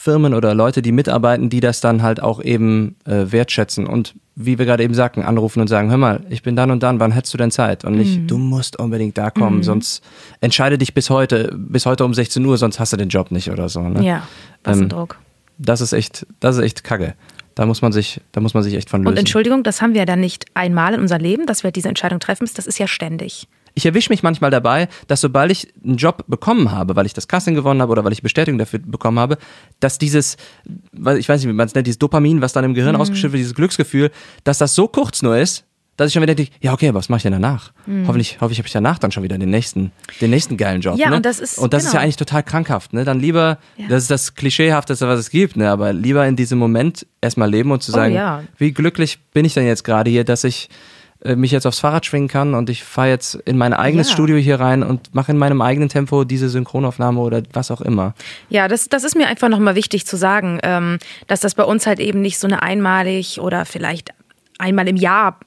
Firmen oder Leute, die mitarbeiten, die das dann halt auch eben äh, wertschätzen und wie wir gerade eben sagten, anrufen und sagen, hör mal, ich bin dann und dann, wann hättest du denn Zeit? Und nicht, du musst unbedingt da kommen, sonst entscheide dich bis heute, bis heute um 16 Uhr, sonst hast du den Job nicht oder so. Ne? Ja, was ein Ähm, Druck. Das ist echt, das ist echt Kacke. Da muss man sich, da muss man sich echt von lösen. Und Entschuldigung, das haben wir ja dann nicht einmal in unser Leben, dass wir diese Entscheidung treffen müssen. Das ist ja ständig. Ich erwische mich manchmal dabei, dass sobald ich einen Job bekommen habe, weil ich das Casting gewonnen habe oder weil ich Bestätigung dafür bekommen habe, dass dieses, ich weiß nicht, wie man es nennt, dieses Dopamin, was dann im Gehirn ausgeschüttet wird, dieses Glücksgefühl, dass das so kurz nur ist, dass ich schon wieder denke, ja okay, aber was mache ich denn danach? Hoffentlich, hoffentlich habe ich danach dann schon wieder den nächsten, den nächsten geilen Job. Ja, ne? und das ist- und das ist ja genau. eigentlich total krankhaft. Ne? Dann lieber, Ja. das ist das Klischeehafteste, was es gibt, ne? aber lieber in diesem Moment erstmal leben und zu Oh, sagen, ja. wie glücklich bin ich denn jetzt gerade hier, dass ich mich jetzt aufs Fahrrad schwingen kann und ich fahre jetzt in mein eigenes Ja. Studio hier rein und mache in meinem eigenen Tempo diese Synchronaufnahme oder was auch immer. Ja, das, das ist mir einfach nochmal wichtig zu sagen, ähm, dass das bei uns halt eben nicht so eine einmalig oder vielleicht einmal im Jahr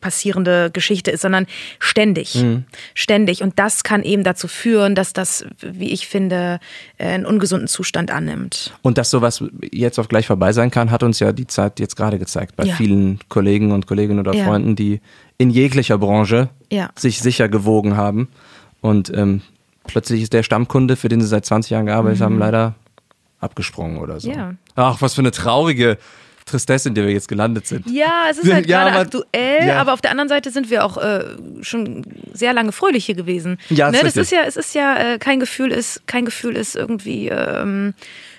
passierende Geschichte ist, sondern ständig. Mhm. Ständig. Und das kann eben dazu führen, dass das, wie ich finde, äh, einen ungesunden Zustand annimmt. Und dass sowas jetzt auch gleich vorbei sein kann, hat uns ja die Zeit jetzt gerade gezeigt bei Ja. vielen Kollegen und Kolleginnen oder Ja. Freunden, die in jeglicher Branche Ja. sich sicher gewogen haben. Und ähm, plötzlich ist der Stammkunde, für den sie seit 20 Jahren gearbeitet haben, leider abgesprungen oder so. Mhm. Ja. Ach, was für eine traurige Tristesse, in der wir jetzt gelandet sind. Ja, es ist Ja, halt gerade aber- aktuell, ja. aber auf der anderen Seite sind wir auch äh, schon sehr lange fröhlich hier gewesen. Ja, ne, das richtig. ist ja, es ist ja äh, kein Gefühl, ist kein Gefühl ist irgendwie ähm,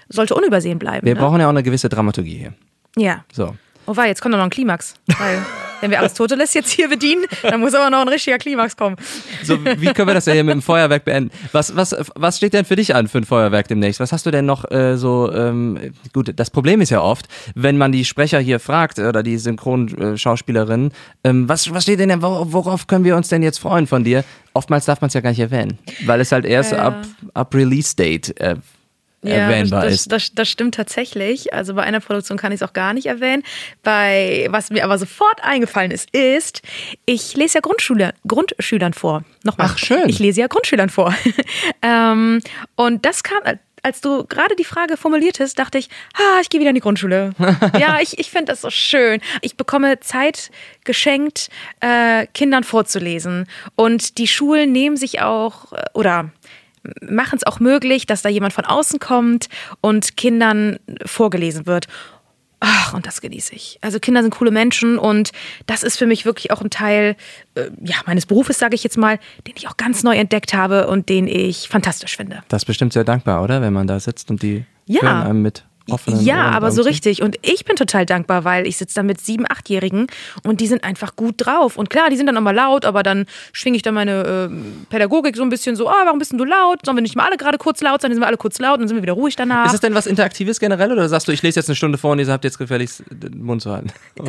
sollte unübersehen bleiben. Wir ne? brauchen ja auch eine gewisse Dramaturgie hier. ja. So. Oh wei, jetzt kommt doch noch ein Klimax. Weil, wenn wir Aristoteles jetzt hier bedienen, dann muss aber noch ein richtiger Klimax kommen. So, wie können wir das ja hier mit dem Feuerwerk beenden? Was, was, was steht denn für dich an für ein Feuerwerk demnächst? Was hast du denn noch äh, so, ähm, gut, das Problem ist ja oft, wenn man die Sprecher hier fragt oder die Synchronschauspielerinnen, ähm, was, was steht denn, denn, wor- worauf können wir uns denn jetzt freuen von dir? Oftmals darf man es ja gar nicht erwähnen, weil es halt erst Ja. ab, ab Release-Date äh, erwähnbar das, ist. Das, das stimmt tatsächlich. Also bei einer Produktion kann ich es auch gar nicht erwähnen. Bei was mir aber sofort eingefallen ist, ist, ich lese ja Grundschüler, Grundschülern vor. Nochmal. Ach, schön. Ich lese ja Grundschülern vor. <laughs> ähm, und das kam, als du gerade die Frage formuliertest, dachte ich, ah, ich gehe wieder in die Grundschule. <laughs> ja, ich, ich finde das so schön. Ich bekomme Zeit geschenkt, äh, Kindern vorzulesen. Und die Schulen nehmen sich auch, äh, oder machen es auch möglich, dass da jemand von außen kommt und Kindern vorgelesen wird. Ach, und das genieße ich. Also Kinder sind coole Menschen und das ist für mich wirklich auch ein Teil äh, ja, meines Berufes, sage ich jetzt mal, den ich auch ganz neu entdeckt habe und den ich fantastisch finde. Das ist bestimmt sehr dankbar, oder? Wenn man da sitzt und die Ja. hören einem mit offenen Ja, Ohren aber so Zu- richtig. Und ich bin total dankbar, weil ich sitze da mit sieben, achtjährigen und die sind einfach gut drauf. Und klar, die sind dann auch mal laut, aber dann schwinge ich dann meine äh, Pädagogik so ein bisschen so, ah, warum bist denn du laut? Sollen wir nicht mal alle gerade kurz laut sein? Dann sind wir alle kurz laut und dann sind wir wieder ruhig danach. Ist es denn was Interaktives generell oder sagst du, ich lese jetzt eine Stunde vor und ihr habt jetzt gefälligst den Mund zu halten? <laughs>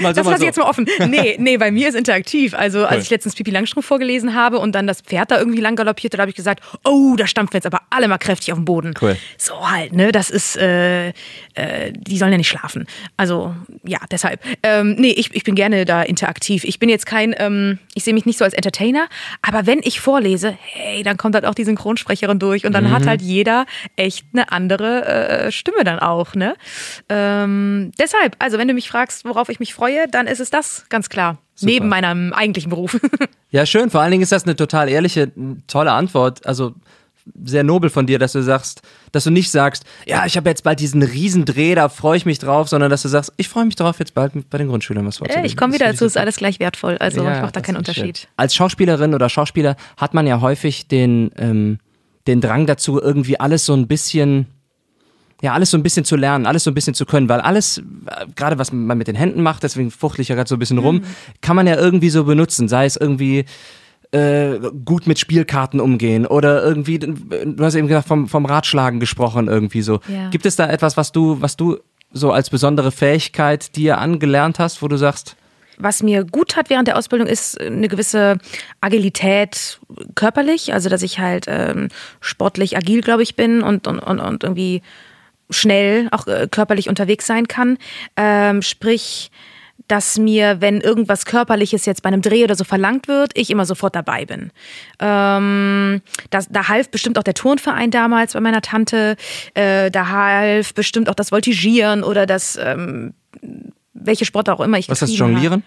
mal so, Das lasse so. ich jetzt mal offen. Nee, nee, bei mir ist interaktiv. Also, als ich letztens Pipi Langstrumpf vorgelesen habe und dann das Pferd da irgendwie lang galoppierte, da habe ich gesagt, oh, da stampfen wir jetzt aber alle mal kräftig auf den Boden. Cool. So halt, ne? Das ist, äh, äh, die sollen ja nicht schlafen. Also, ja, deshalb. Ähm, nee, ich, ich bin gerne da interaktiv. Ich bin jetzt kein, ähm, ich sehe mich nicht so als Entertainer, aber wenn ich vorlese, hey, dann kommt halt auch die Synchronsprecherin durch und dann Mhm. hat halt jeder echt eine andere äh, Stimme dann auch, ne? Ähm, deshalb, also wenn du mich fragst, worauf ich mich freue, dann ist es das, ganz klar. Neben meinem eigentlichen Beruf. <laughs> Ja, schön. Vor allen Dingen ist das eine total ehrliche, tolle Antwort. Also sehr nobel von dir, dass du sagst, dass du nicht sagst, ja, ich habe jetzt bald diesen Riesendreh, da freue ich mich drauf, sondern dass du sagst, ich freue mich drauf, jetzt bald bei den Grundschülern was vorzulesen. ich komme wieder dazu, ist alles gleich wertvoll. Also Ja, ich mache da keinen ist schön. Unterschied. Als Schauspielerin oder Schauspieler hat man ja häufig den, ähm, den Drang dazu, irgendwie alles so ein bisschen ja, alles so ein bisschen zu lernen, alles so ein bisschen zu können, weil alles, äh, gerade was man mit den Händen macht, deswegen fuchtel ich ja gerade so ein bisschen rum, kann man ja irgendwie so benutzen, sei es irgendwie äh, gut mit Spielkarten umgehen oder irgendwie, du hast eben gesagt, vom, vom Ratschlagen gesprochen irgendwie so. Ja. Gibt es da etwas, was du, was du so als besondere Fähigkeit dir angelernt hast, wo du sagst, Was mir gut hat während der Ausbildung ist eine gewisse Agilität körperlich, also dass ich halt ähm, sportlich agil, glaube ich, bin und, und, und, und irgendwie schnell auch äh, körperlich unterwegs sein kann. Ähm, sprich, dass mir, wenn irgendwas Körperliches jetzt bei einem Dreh oder so verlangt wird, ich immer sofort dabei bin. Ähm, das, da half bestimmt auch der Turnverein damals bei meiner Tante. Äh, da half bestimmt auch das Voltigieren oder das, ähm, welche Sport auch immer ich was das, getrieben habe.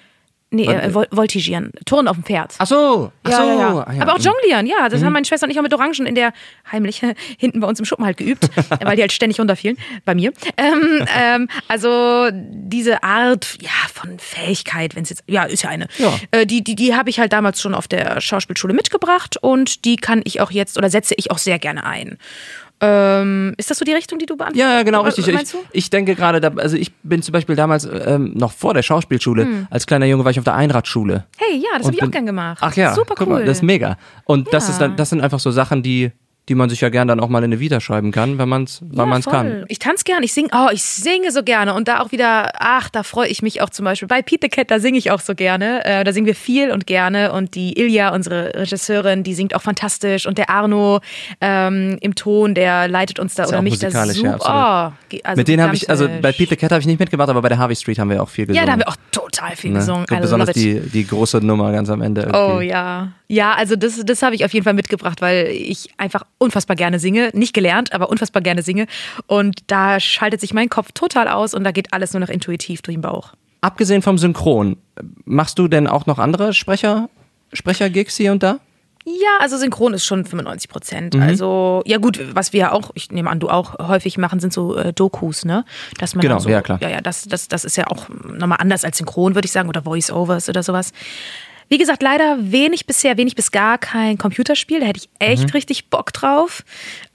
Nee, äh, Vol Voltigieren. Turnen auf dem Pferd. Ach so, ach Ja, so. ja, ja. Ah. Aber auch Jonglieren, ja. Das haben meine Schwester und ich auch mit Orangen in der heimlich <laughs> hinten bei uns im Schuppen halt geübt, <laughs> weil die halt ständig runterfielen bei mir. Ähm, ähm, also diese Art ja von Fähigkeit, wenn es jetzt ja ist ja eine, Ja. Äh, die die die habe ich halt damals schon auf der Schauspielschule mitgebracht und die kann ich auch jetzt oder setze ich auch sehr gerne ein. Ähm, ist das so die Richtung, die du beantwortest? Ja, ja, genau, richtig. Ich, ich denke gerade, da, also ich bin zum Beispiel damals ähm, noch vor der Schauspielschule, Hm. als kleiner Junge war ich auf der Einradschule. Hey, ja, das habe ich auch gern gemacht. Ach ja, super cool. mal, das ist mega. Und das Ja. ist dann, das sind einfach so Sachen, die, die man sich ja gern dann auch mal in eine Vita schreiben kann, wenn man es, Ja, man es voll. kann. Ich tanze gern, ich singe, oh, ich singe so gerne und da auch wieder, ach, da freue ich mich auch zum Beispiel. Bei Pete the Cat, da singe ich auch so gerne. Äh, da singen wir viel und gerne und die Ilja, unsere Regisseurin, die singt auch fantastisch und der Arno ähm, im Ton, der leitet uns da Ist oder mich da super. ja, oh, also Mit denen habe ich, also bei gigantisch. Peter Cat habe ich nicht mitgemacht, aber bei der Harvey Street haben wir auch viel gesungen. Ja, da haben wir auch total viel ne? gesungen. So Besonders die, die große Nummer ganz am Ende. Irgendwie. Oh ja. Ja, also das, das habe ich auf jeden Fall mitgebracht, weil ich einfach unfassbar gerne singe. Nicht gelernt, aber unfassbar gerne singe. Und da schaltet sich mein Kopf total aus und da geht alles nur noch intuitiv durch den Bauch. Abgesehen vom Synchron, machst du denn auch noch andere Sprecher, Sprechergigs hier und da? Ja, also Synchron ist schon 95 Prozent. Mhm. Also, ja gut, was wir auch, ich nehme an, du auch häufig machen, sind so äh, Dokus, ne? Dass man Genau, so, ja, klar. Ja, ja, das, das, das ist ja auch nochmal anders als Synchron, würde ich sagen, oder Voice-Overs oder sowas. Wie gesagt, leider wenig bisher, wenig bis gar kein Computerspiel. Da hätte ich echt Mhm. richtig Bock drauf.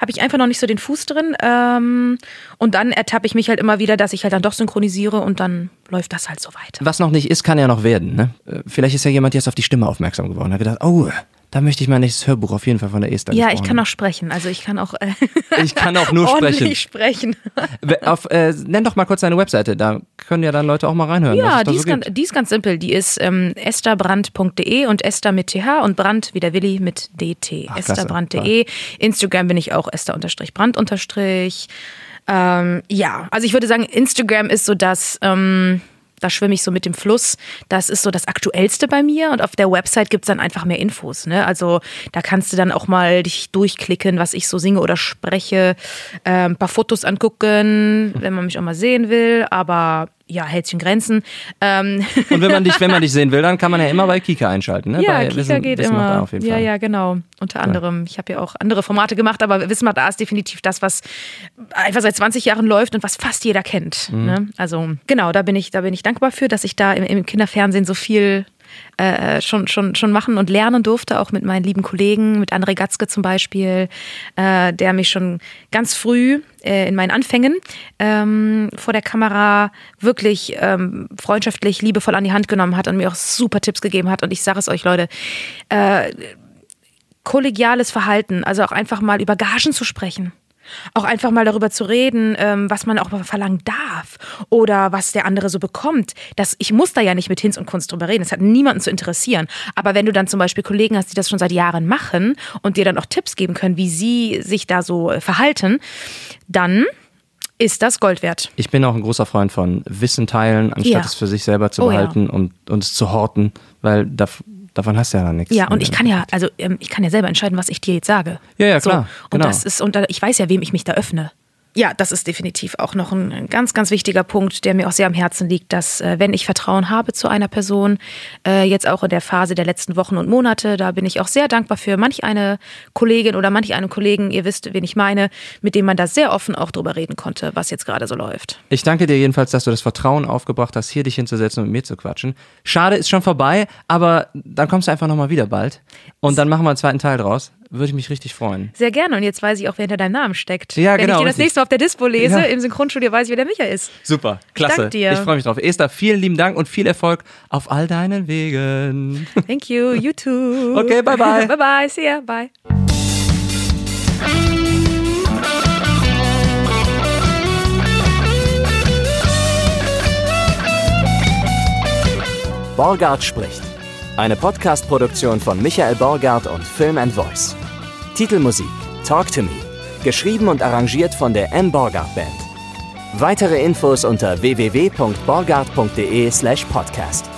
Habe ich einfach noch nicht so den Fuß drin. Ähm, und dann ertappe ich mich halt immer wieder, dass ich halt dann doch synchronisiere und dann läuft das halt so weiter. Was noch nicht ist, kann ja noch werden. Ne? Äh, Vielleicht ist ja jemand jetzt auf die Stimme aufmerksam geworden. Hat gedacht, oh, da möchte ich mein nächstes Hörbuch auf jeden Fall von der Esther Ja, ich kann auch sprechen. Also ich kann auch, äh, <laughs> Ich kann auch nur <laughs> sprechen. <laughs> We- Auf, äh, nenn doch mal kurz deine Webseite, da können ja dann Leute auch mal reinhören. Ja, die, so ist ganz, die ist ganz simpel. Die ist ähm, estherbrand.de und Esther mit TH und Brand wie der Willi mit DT. Estherbrand.de. Instagram bin ich auch Esther-Brand- unterstrich. Ähm, ja, also ich würde sagen, Instagram ist so das, ähm, da schwimme ich so mit dem Fluss. Das ist so das Aktuellste bei mir und auf der Website gibt's dann einfach mehr Infos. Ne? Also da kannst du dann auch mal dich durchklicken, was ich so singe oder spreche, äh, ein paar Fotos angucken, wenn man mich auch mal sehen will, aber ja, hält sich in Grenzen. Ähm, Und wenn man, dich, wenn man dich sehen will, dann kann man ja immer bei Kika einschalten. Ne? ja, bei Kika Wissen- geht Wissen immer. auf jeden ja, Fall. ja, genau. Unter anderem. Ich habe ja auch andere Formate gemacht, aber Wissen macht A ist definitiv das, was einfach seit 20 Jahren läuft und was fast jeder kennt. Mhm. Ne? Also genau, da bin ich, da bin ich dankbar für, dass ich da im, im Kinderfernsehen so viel äh, schon, schon, schon machen und lernen durfte, auch mit meinen lieben Kollegen, mit André Gatzke zum Beispiel, äh, der mich schon ganz früh äh, in meinen Anfängen ähm, vor der Kamera wirklich ähm, freundschaftlich, liebevoll an die Hand genommen hat und mir auch super Tipps gegeben hat. Und ich sage es euch, Leute, äh, kollegiales Verhalten, also auch einfach mal über Gagen zu sprechen. Auch einfach mal darüber zu reden, ähm, was man auch mal verlangen darf oder was der andere so bekommt. Das, ich muss da ja nicht mit Hinz und Kunst drüber reden. Es hat niemanden zu interessieren. Aber wenn du dann zum Beispiel Kollegen hast, die das schon seit Jahren machen und dir dann auch Tipps geben können, wie sie sich da so äh, verhalten, dann ist das Gold wert. Ich bin auch ein großer Freund von Wissen teilen, anstatt Ja. es für sich selber zu Oh ja. behalten und, und es zu horten, weil dav davon hast du ja dann nichts. Ja, und ich kann ja, also ähm, ich kann ja selber entscheiden, was ich dir jetzt sage. Ja, ja, klar, So. Und genau. das ist, und ich weiß ja, wem ich mich da öffne. Ja, das ist definitiv auch noch ein ganz, ganz wichtiger Punkt, der mir auch sehr am Herzen liegt, dass äh, wenn ich Vertrauen habe zu einer Person, äh, jetzt auch in der Phase der letzten Wochen und Monate, da bin ich auch sehr dankbar für manch eine Kollegin oder manch einen Kollegen, ihr wisst, wen ich meine, mit dem man da sehr offen auch drüber reden konnte, was jetzt gerade so läuft. Ich danke dir jedenfalls, dass du das Vertrauen aufgebracht hast, hier dich hinzusetzen und mit mir zu quatschen. Schade, ist schon vorbei, aber dann kommst du einfach nochmal wieder bald. Und dann machen wir einen zweiten Teil draus, würde ich mich richtig freuen. Sehr gerne. Und jetzt weiß ich auch, wer hinter deinem Namen steckt. Ja, Wenn genau, ich dir das richtig. nächste Mal auf der Dispo lese, Ja. im Synchronstudio, weiß ich, wer der Micha ist. Super, klasse. dank dir. Ich freue mich drauf. Esther, vielen lieben Dank und viel Erfolg auf all deinen Wegen. Thank you, you too. Okay, bye, bye. <laughs> bye bye, see ya, bye. Borgard spricht. Eine Podcast-Produktion von Michael Borgard und Film and Voice. Titelmusik Talk to Me. Geschrieben und arrangiert von der M. Borgard Band. Weitere Infos unter www.borgard.de slash podcast.